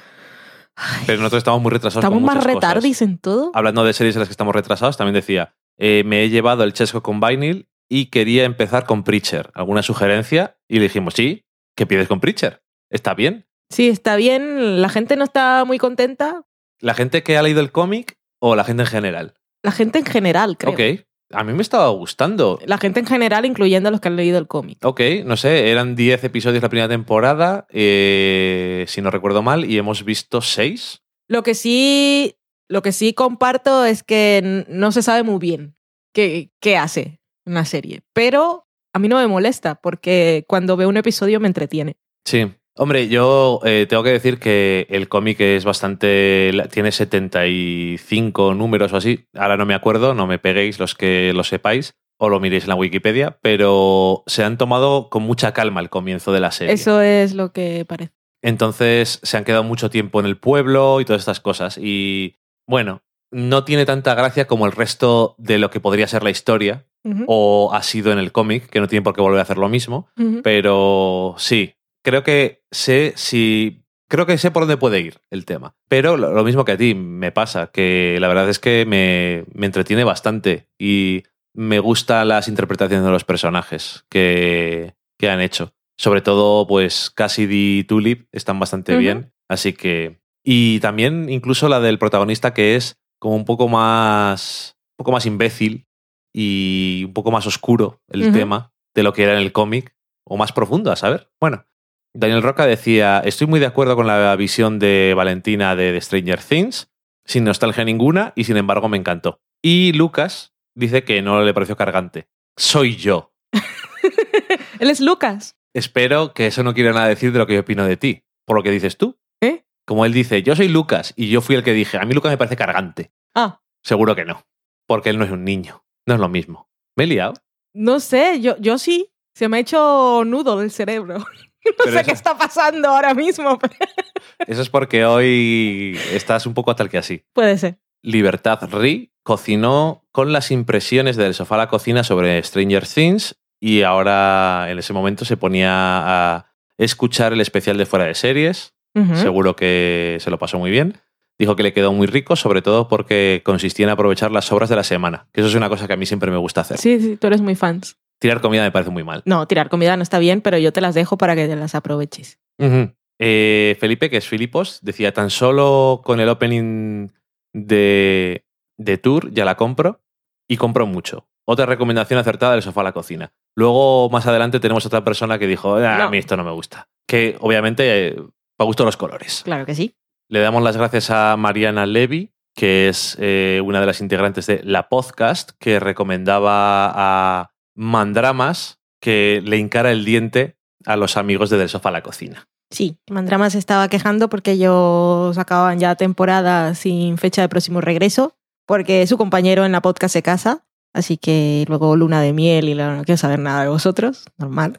Pero nosotros estamos muy retrasados. Estamos con más cosas. retardis en todo. Hablando de series en las que estamos retrasados, también decía, eh, me he llevado el Chesco con Vinyl y quería empezar con Preacher. ¿Alguna sugerencia? Y le dijimos, sí, ¿qué pides con Preacher? ¿Está bien? Sí, está bien. La gente no está muy contenta. ¿La gente que ha leído el cómic o la gente en general? La gente en general, creo. Ok, a mí me estaba gustando. La gente en general, incluyendo a los que han leído el cómic. Ok, no sé, eran 10 episodios la primera temporada, eh, si no recuerdo mal, y hemos visto 6. Lo que sí, lo que sí comparto es que no se sabe muy bien qué, qué hace en la serie. Pero a mí no me molesta porque cuando veo un episodio me entretiene. Sí. Hombre, yo eh, tengo que decir que el cómic es bastante. tiene 75 números o así. Ahora no me acuerdo, no me peguéis los que lo sepáis o lo miréis en la Wikipedia, pero se han tomado con mucha calma el comienzo de la serie. Eso es lo que parece. Entonces se han quedado mucho tiempo en el pueblo y todas estas cosas. Y bueno, no tiene tanta gracia como el resto de lo que podría ser la historia o ha sido en el cómic, que no tiene por qué volver a hacer lo mismo. Pero sí, creo que sé si. Creo que sé por dónde puede ir el tema. Pero lo, lo mismo que a ti me pasa, que la verdad es que me, me entretiene bastante y me gustan las interpretaciones de los personajes que, que han hecho. Sobre todo, pues Cassidy y Tulip están bastante bien. Así que. Y también incluso la del protagonista que es como un poco más. un poco más imbécil y un poco más oscuro el tema de lo que era en el cómic, o más profundo, a saber. Bueno, Daniel Roca decía, estoy muy de acuerdo con la visión de Valentina de The Stranger Things, sin nostalgia ninguna, y sin embargo me encantó. Y Lucas dice que no le pareció cargante. Soy yo. Él es Lucas. Espero que eso no quiera nada decir de lo que yo opino de ti, por lo que dices tú. ¿Eh? Como él dice, yo soy Lucas, y yo fui el que dije, a mí Lucas me parece cargante. Ah, Seguro que no, porque él no es un niño, no es lo mismo. ¿Me he liado? no sé, yo, yo sí. Se me ha hecho nudo el cerebro. No Pero sé eso- qué está pasando ahora mismo. Eso es porque hoy estás un poco tal que así. Puede ser. Libertad Ri cocinó con las impresiones del sofá a la cocina sobre Stranger Things y ahora en ese momento se ponía a escuchar el especial de fuera de series. Seguro que se lo pasó muy bien. Dijo que le quedó muy rico, sobre todo porque consistía en aprovechar las sobras de la semana. Que eso es una cosa que a mí siempre me gusta hacer. Sí, sí, tú eres muy fans. Tirar comida me parece muy mal. No, tirar comida no está bien, pero yo te las dejo para que te las aproveches. Eh, Felipe, que es Filipos, decía tan solo con el opening de, de Tour ya la compro y compro mucho. Otra recomendación acertada del sofá a la cocina. Luego, más adelante, tenemos otra persona que dijo, "Ah, No. a mí esto no me gusta. Que obviamente, eh, para gusto los colores. Claro que sí. Le damos las gracias a Mariana Levy, que es eh, una de las integrantes de La Podcast, que recomendaba a Mandramas que le encara el diente a los amigos de Del Sofá a la Cocina. Sí, Mandrama se estaba quejando porque ellos acababan ya temporada sin fecha de próximo regreso, porque su compañero en la podcast se casa, así que luego luna de miel y la- no quiero saber nada de vosotros, normal,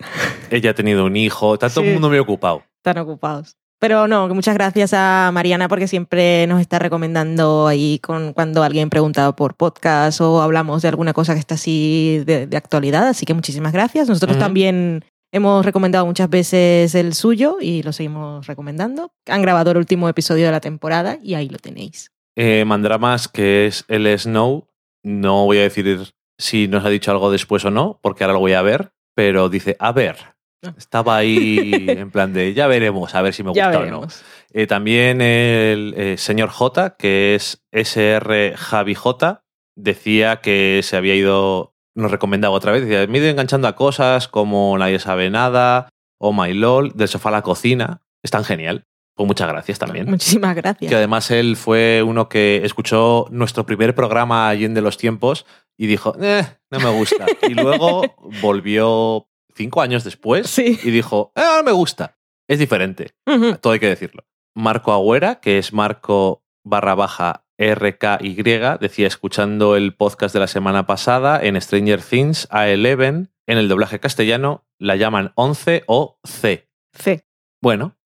Ella ha tenido un hijo, está todo Sí. el mundo muy ocupado. están ocupados. Pero no, muchas gracias a Mariana porque siempre nos está recomendando ahí con, cuando alguien pregunta por podcast o hablamos de alguna cosa que está así de, de actualidad, así que muchísimas gracias. Nosotros también hemos recomendado muchas veces el suyo y lo seguimos recomendando. Han grabado el último episodio de la temporada y ahí lo tenéis. Eh, Mandramas, que es el Snow, no voy a decir si nos ha dicho algo después o no, porque ahora lo voy a ver, pero dice, a ver. Estaba ahí en plan de, ya veremos, a ver si me gusta o no. Eh, también el eh, señor J, que es SR Javi J, decía que se había ido, nos recomendaba otra vez, decía, me he ido enganchando a cosas como Nadie sabe nada o My LOL, del sofá a la cocina. Están genial. Pues muchas gracias también. Muchísimas gracias. Que además él fue uno que escuchó nuestro primer programa allí en de los tiempos y dijo, eh, no me gusta. Y luego volvió cinco años después Sí. y dijo, ahora me gusta. Es diferente. Todo hay que decirlo. Marco Agüera, que es Marco barra baja RKY, decía escuchando el podcast de la semana pasada en Stranger Things a Eleven, en el doblaje castellano la llaman 11 o C. C. Bueno,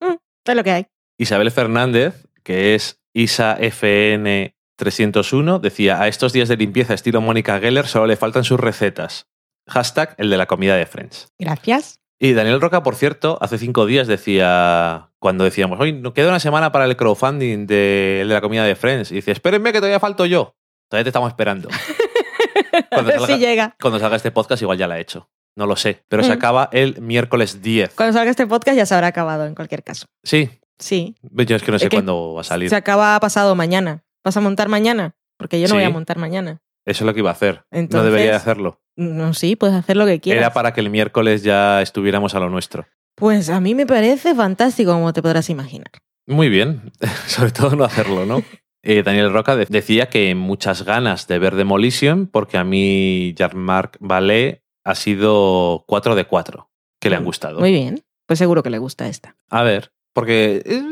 Es lo que hay. Isabel Fernández, que es Isa FN 301, decía, a estos días de limpieza estilo Mónica Geller solo le faltan sus recetas. Hashtag el de la comida de Friends. Gracias. Y Daniel Roca, por cierto, hace cinco días decía, cuando decíamos, hoy nos queda una semana para el crowdfunding de, el de la comida de Friends, y dice, espérenme que todavía falto yo. Todavía te estamos esperando. Ver salga- si llega. Cuando salga este podcast igual ya la he hecho. No lo sé, pero se Mm. acaba el miércoles 10. Cuando salga este podcast ya se habrá acabado en cualquier caso. Sí, Sí. yo es que no sé Es que cuándo va a salir. Se acaba pasado mañana. ¿Vas a montar mañana? Porque yo no Sí. voy a montar mañana. Eso es lo que iba a hacer. no Entonces- debería de hacerlo. No, sí, puedes hacer lo que quieras. Era para que el miércoles ya estuviéramos a lo nuestro. Pues a mí me parece fantástico, como te podrás imaginar. Muy bien, sobre todo no hacerlo, ¿no? Eh, Daniel Roca de- decía que muchas ganas de ver Demolition porque a mí Jean-Marc Vallée ha sido 4 de 4, que le han gustado. Muy bien. Pues seguro que le gusta esta. A ver, porque... eh,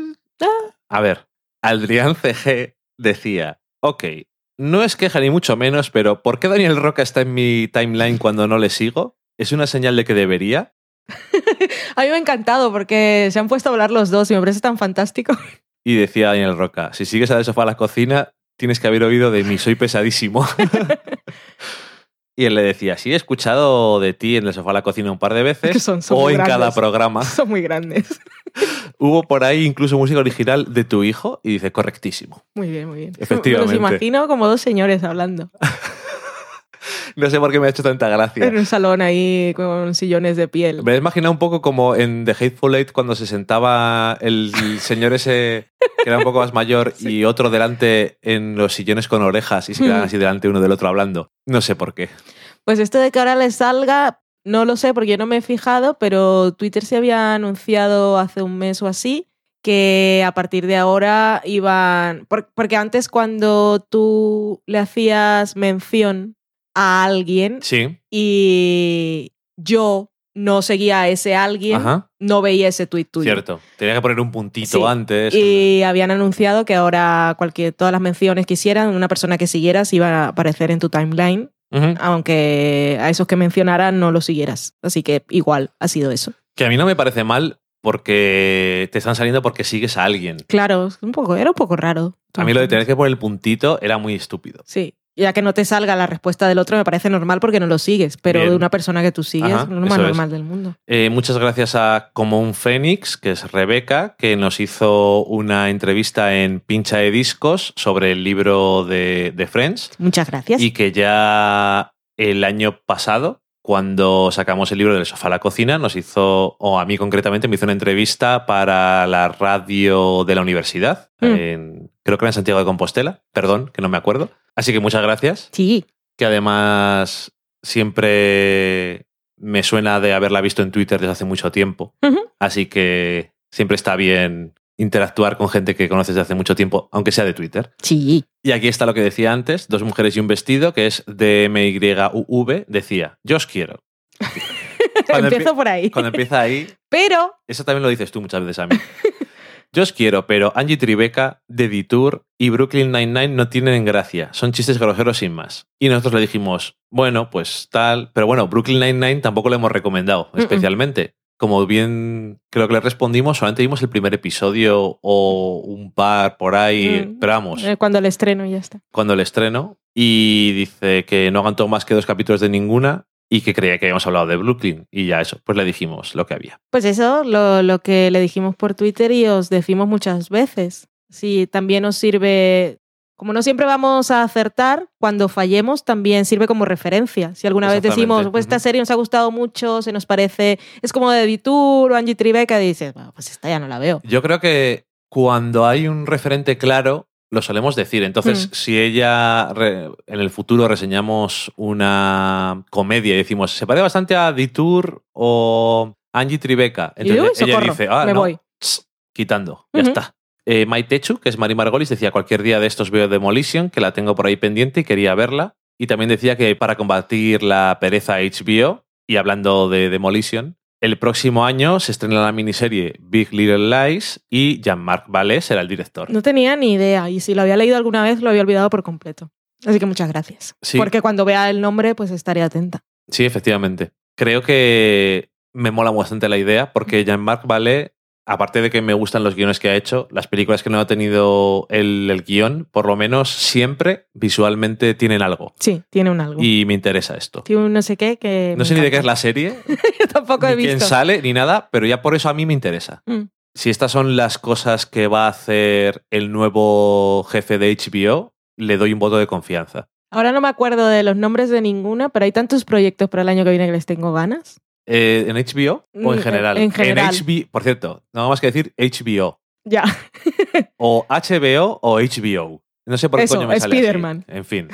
A ver, Adrián CG decía, ok, no es queja ni mucho menos, pero ¿por qué Daniel Roca está en mi timeline cuando no le sigo? ¿Es una señal de que debería? A mí me ha encantado porque se han puesto a hablar los dos y me parece tan fantástico. Y decía Daniel Roca, si sigues al sofá a la cocina, tienes que haber oído de mí, soy pesadísimo. y él le decía, sí, he escuchado de ti en el sofá a la cocina un par de veces, son- son o en cada programa. Son muy grandes. Hubo por ahí incluso música original de tu hijo, y dice, correctísimo. Muy bien, muy bien. Efectivamente. Me los imagino como dos señores hablando. No sé por qué me ha hecho tanta gracia. En un salón ahí con sillones de piel. Me he imaginado un poco como en The Hateful Eight cuando se sentaba el señor ese que era un poco más mayor y otro delante en los sillones con orejas y se quedaban Mm. así delante uno del otro hablando. No sé por qué. Pues esto de que ahora les salga, no lo sé porque yo no me he fijado, pero Twitter se había anunciado hace un mes o así que a partir de ahora iban... por- Porque antes cuando tú le hacías mención a alguien Sí. y yo no seguía a ese alguien, Ajá. no veía ese tweet tuyo. Cierto. Tenía que poner un puntito Sí. antes. Y habían anunciado que ahora cualquier, todas las menciones que hicieran, una persona que siguieras iba a aparecer en tu timeline, Aunque a esos que mencionaran no los siguieras. Así que igual ha sido eso. Que a mí no me parece mal porque te están saliendo porque sigues a alguien. Claro, un poco, era un poco raro. A mí lo de tener que poner el puntito era muy estúpido. Sí. Ya que no te salga la respuesta del otro me parece normal porque no lo sigues, pero Bien. de una persona que tú sigues Ajá, es lo más es. normal del mundo. Eh, muchas gracias a Como un Fénix, que es Rebeca, que nos hizo una entrevista en Pincha de Discos sobre el libro de, de Friends Muchas gracias. y que ya el año pasado, cuando sacamos el libro del sofá a la cocina, nos hizo, o a mí concretamente, me hizo una entrevista para la radio de la universidad, Mm. en- creo que era en Santiago de Compostela, perdón, que no me acuerdo. Así que muchas gracias, Sí, que además siempre me suena de haberla visto en Twitter desde hace mucho tiempo. Así que siempre está bien interactuar con gente que conoces desde hace mucho tiempo, aunque sea de Twitter. sí. Y aquí está lo que decía antes, dos mujeres y un vestido, que es DMYUV, decía, yo os quiero. Empiezo empie- por ahí. Cuando empieza ahí, Pero, eso también lo dices tú muchas veces a mí. Yo os quiero, pero Angie Tribeca, The Detour y Brooklyn Nine-Nine no tienen gracia. Son chistes groseros sin más. Y nosotros le dijimos, bueno, pues tal. Pero bueno, Brooklyn Nine-Nine tampoco lo hemos recomendado, especialmente. Como bien creo que le respondimos, solamente vimos el primer episodio o un par por ahí. Mm. Pero vamos, eh, cuando el estreno y ya está. cuando el estreno. Y dice que no aguantó más que dos capítulos de ninguna y que creía que habíamos hablado de Brooklyn. Y ya eso, pues le dijimos lo que había. Pues eso, lo, lo que le dijimos por Twitter y os decimos muchas veces. Si también os sirve, como no siempre vamos a acertar, cuando fallemos también sirve como referencia. Si alguna vez decimos, pues esta serie nos ha gustado mucho, se nos parece, es como de Vitur o Angie Tribeca, y dices, "Bueno, pues esta ya no la veo. Yo creo que cuando hay un referente claro, lo solemos decir. Entonces, Mm. si ella re- en el futuro reseñamos una comedia y decimos, se parece bastante a Detour o Angie Tribeca, entonces "Uy, ella dice, ah, me no, voy. tss, quitando, ya está. Eh, Maitechu, que es Mari Margolis, decía, cualquier día de estos veo Demolition, que la tengo por ahí pendiente y quería verla. Y también decía que para combatir la pereza HBO, y hablando de Demolition, el próximo año se estrena la miniserie Big Little Lies y Jean-Marc Vallée será el director. No tenía ni idea, y si lo había leído alguna vez, lo había olvidado por completo. Así que muchas gracias. Sí. Porque cuando vea el nombre, pues estaré atenta. Sí, efectivamente. Creo que me mola bastante la idea porque Jean-Marc Vallée, aparte de que me gustan los guiones que ha hecho, las películas que no ha tenido el, el guion, por lo menos siempre visualmente tienen algo. Sí, tiene un algo. Y me interesa esto. Tiene un no sé qué que. No sé ni de qué es la serie, Yo tampoco he ni quién visto. sale, ni nada, pero ya por eso a mí me interesa. Mm. Si estas son las cosas que va a hacer el nuevo jefe de HBO, le doy un voto de confianza. Ahora no me acuerdo de los nombres de ninguna, pero hay tantos proyectos para el año que viene que les tengo ganas. Eh, ¿En HBO o en Mm, general? en general. HBO, por cierto, nada más que decir HBO. Ya. O HBO o HBO. No sé por qué Eso, coño me sale así. Spiderman. En fin.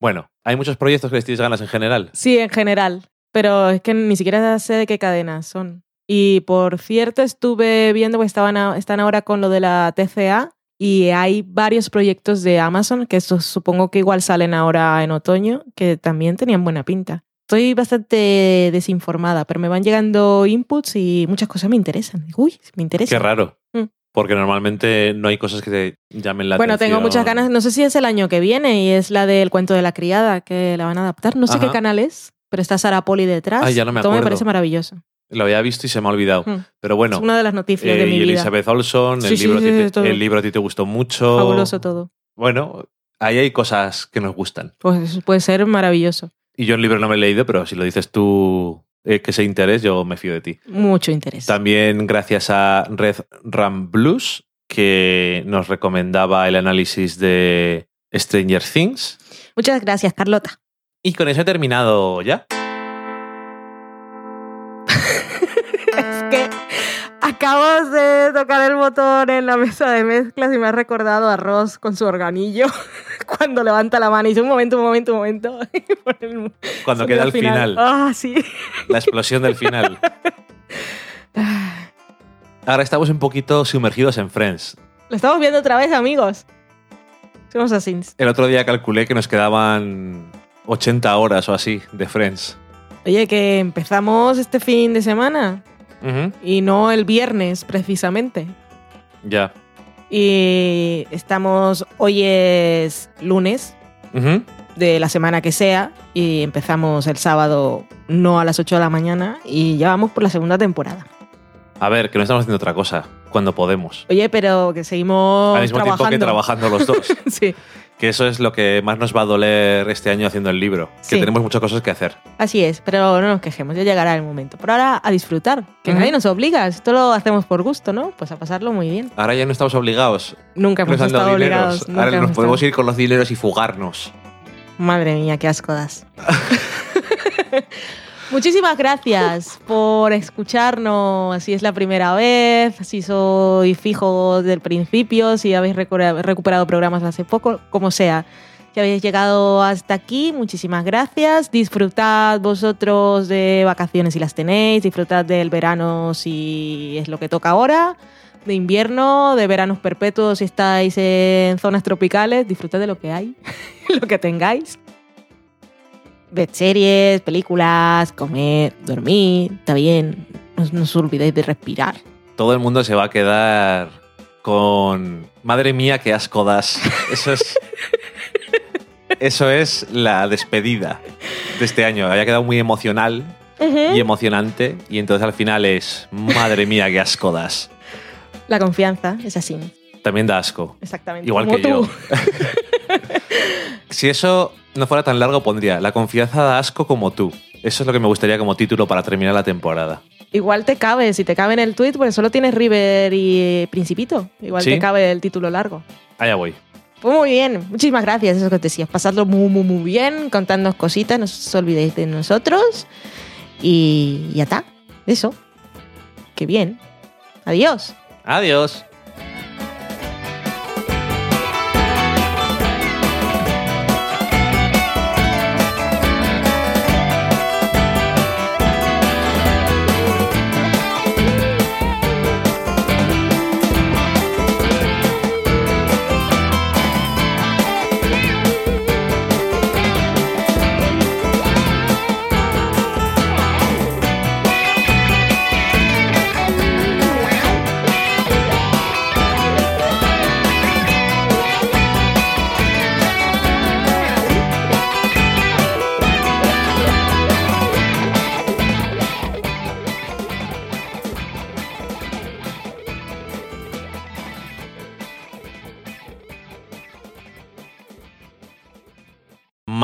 Bueno, hay muchos proyectos que les tienes ganas en general. Sí, en general. Pero es que ni siquiera sé de qué cadenas son. Y por cierto, estuve viendo que estaban a- están ahora con lo de la TCA y hay varios proyectos de Amazon que estos supongo que igual salen ahora en otoño, que también tenían buena pinta. Estoy bastante desinformada, pero me van llegando inputs y muchas cosas me interesan. Uy, me interesa. Qué raro. Mm. Porque normalmente no hay cosas que te llamen la Bueno, atención. tengo muchas ganas. No sé si es el año que viene y es la del cuento de la criada que la van a adaptar. No sé Ajá. qué canal es, pero está Sara Poli detrás. Ay, ya no me Todo me acuerdo. parece maravilloso. Lo había visto y se me ha olvidado. Mm. Pero bueno, es una de las noticias eh, de mi y vida. Elizabeth Olson, Sí, el, sí, libro a ti sí, te- todo. el libro a ti te gustó mucho. Fabuloso todo. Bueno, ahí hay cosas que nos gustan. Pues puede ser maravilloso. Y yo el libro no me he leído, pero si lo dices tú eh, que ese interés, yo me fío de ti. Mucho interés. También gracias a Red Ram Blues, que nos recomendaba el análisis de Stranger Things. Muchas gracias, Carlota. Y con eso he terminado ya. es que acabas de tocar el botón en la mesa de mezclas y me has recordado a Ross con su organillo cuando levanta la mano y dice un momento, un momento, un momento. El Cuando queda el final, Ah, sí. la explosión del final. Ahora estamos un poquito sumergidos en Friends. Lo estamos viendo otra vez, amigos. Somos así. El otro día calculé que nos quedaban 80 horas o así de Friends. Oye, que empezamos este fin de semana y no el viernes precisamente. Ya. Y estamos, hoy es lunes de la semana que sea y empezamos el sábado no a las 8 de la mañana y ya vamos por la segunda temporada. A ver, que no estamos haciendo otra cosa cuando podemos. Oye, pero que seguimos Al mismo trabajando. tiempo que trabajando los dos. sí, que eso es lo que más nos va a doler este año haciendo el libro. Que Sí. tenemos muchas cosas que hacer. así es, pero no nos quejemos, ya llegará el momento. Por ahora, a disfrutar, que Ujú. nadie nos obliga, esto lo hacemos por gusto, ¿no? Pues a pasarlo muy bien. Ahora ya no estamos obligados. Nunca hemos Nos han dado estado dineros. obligados. nunca Ahora hemos nos podemos estado- ir con los dineros y fugarnos. Madre mía, qué asco das. Muchísimas gracias por escucharnos. Si es la primera vez, si soy fijo del principio, si habéis recupera- recuperado programas hace poco, como sea. Si habéis llegado hasta aquí, muchísimas gracias. Disfrutad vosotros de vacaciones si las tenéis, disfrutad del verano si es lo que toca ahora, de invierno, de veranos perpetuos si estáis en zonas tropicales, disfrutad de lo que hay, lo que tengáis. Ved series, películas, comed, dormid, está bien. No, no os olvidéis de respirar. Todo el mundo se va a quedar con. Madre mía, qué asco das. Eso es. Eso es la despedida de este año. Había quedado muy emocional y emocionante. Y entonces al final es. Madre mía, qué asco das. La confianza es así, También da asco. exactamente. Igual como que tú. yo. si eso no fuera tan largo, pondría La confianza da asco como tú. Eso es lo que me gustaría como título para terminar la temporada. Igual te cabe, si te cabe en el tweet, pues solo tienes River y Principito. Igual Sí. te cabe el título largo. Allá voy. Pues muy bien, muchísimas gracias, eso que te decías. Pasadlo muy, muy, muy bien, contadnos cositas, no os olvidéis de nosotros. Y ya está, eso. Qué bien. Adiós. Adiós.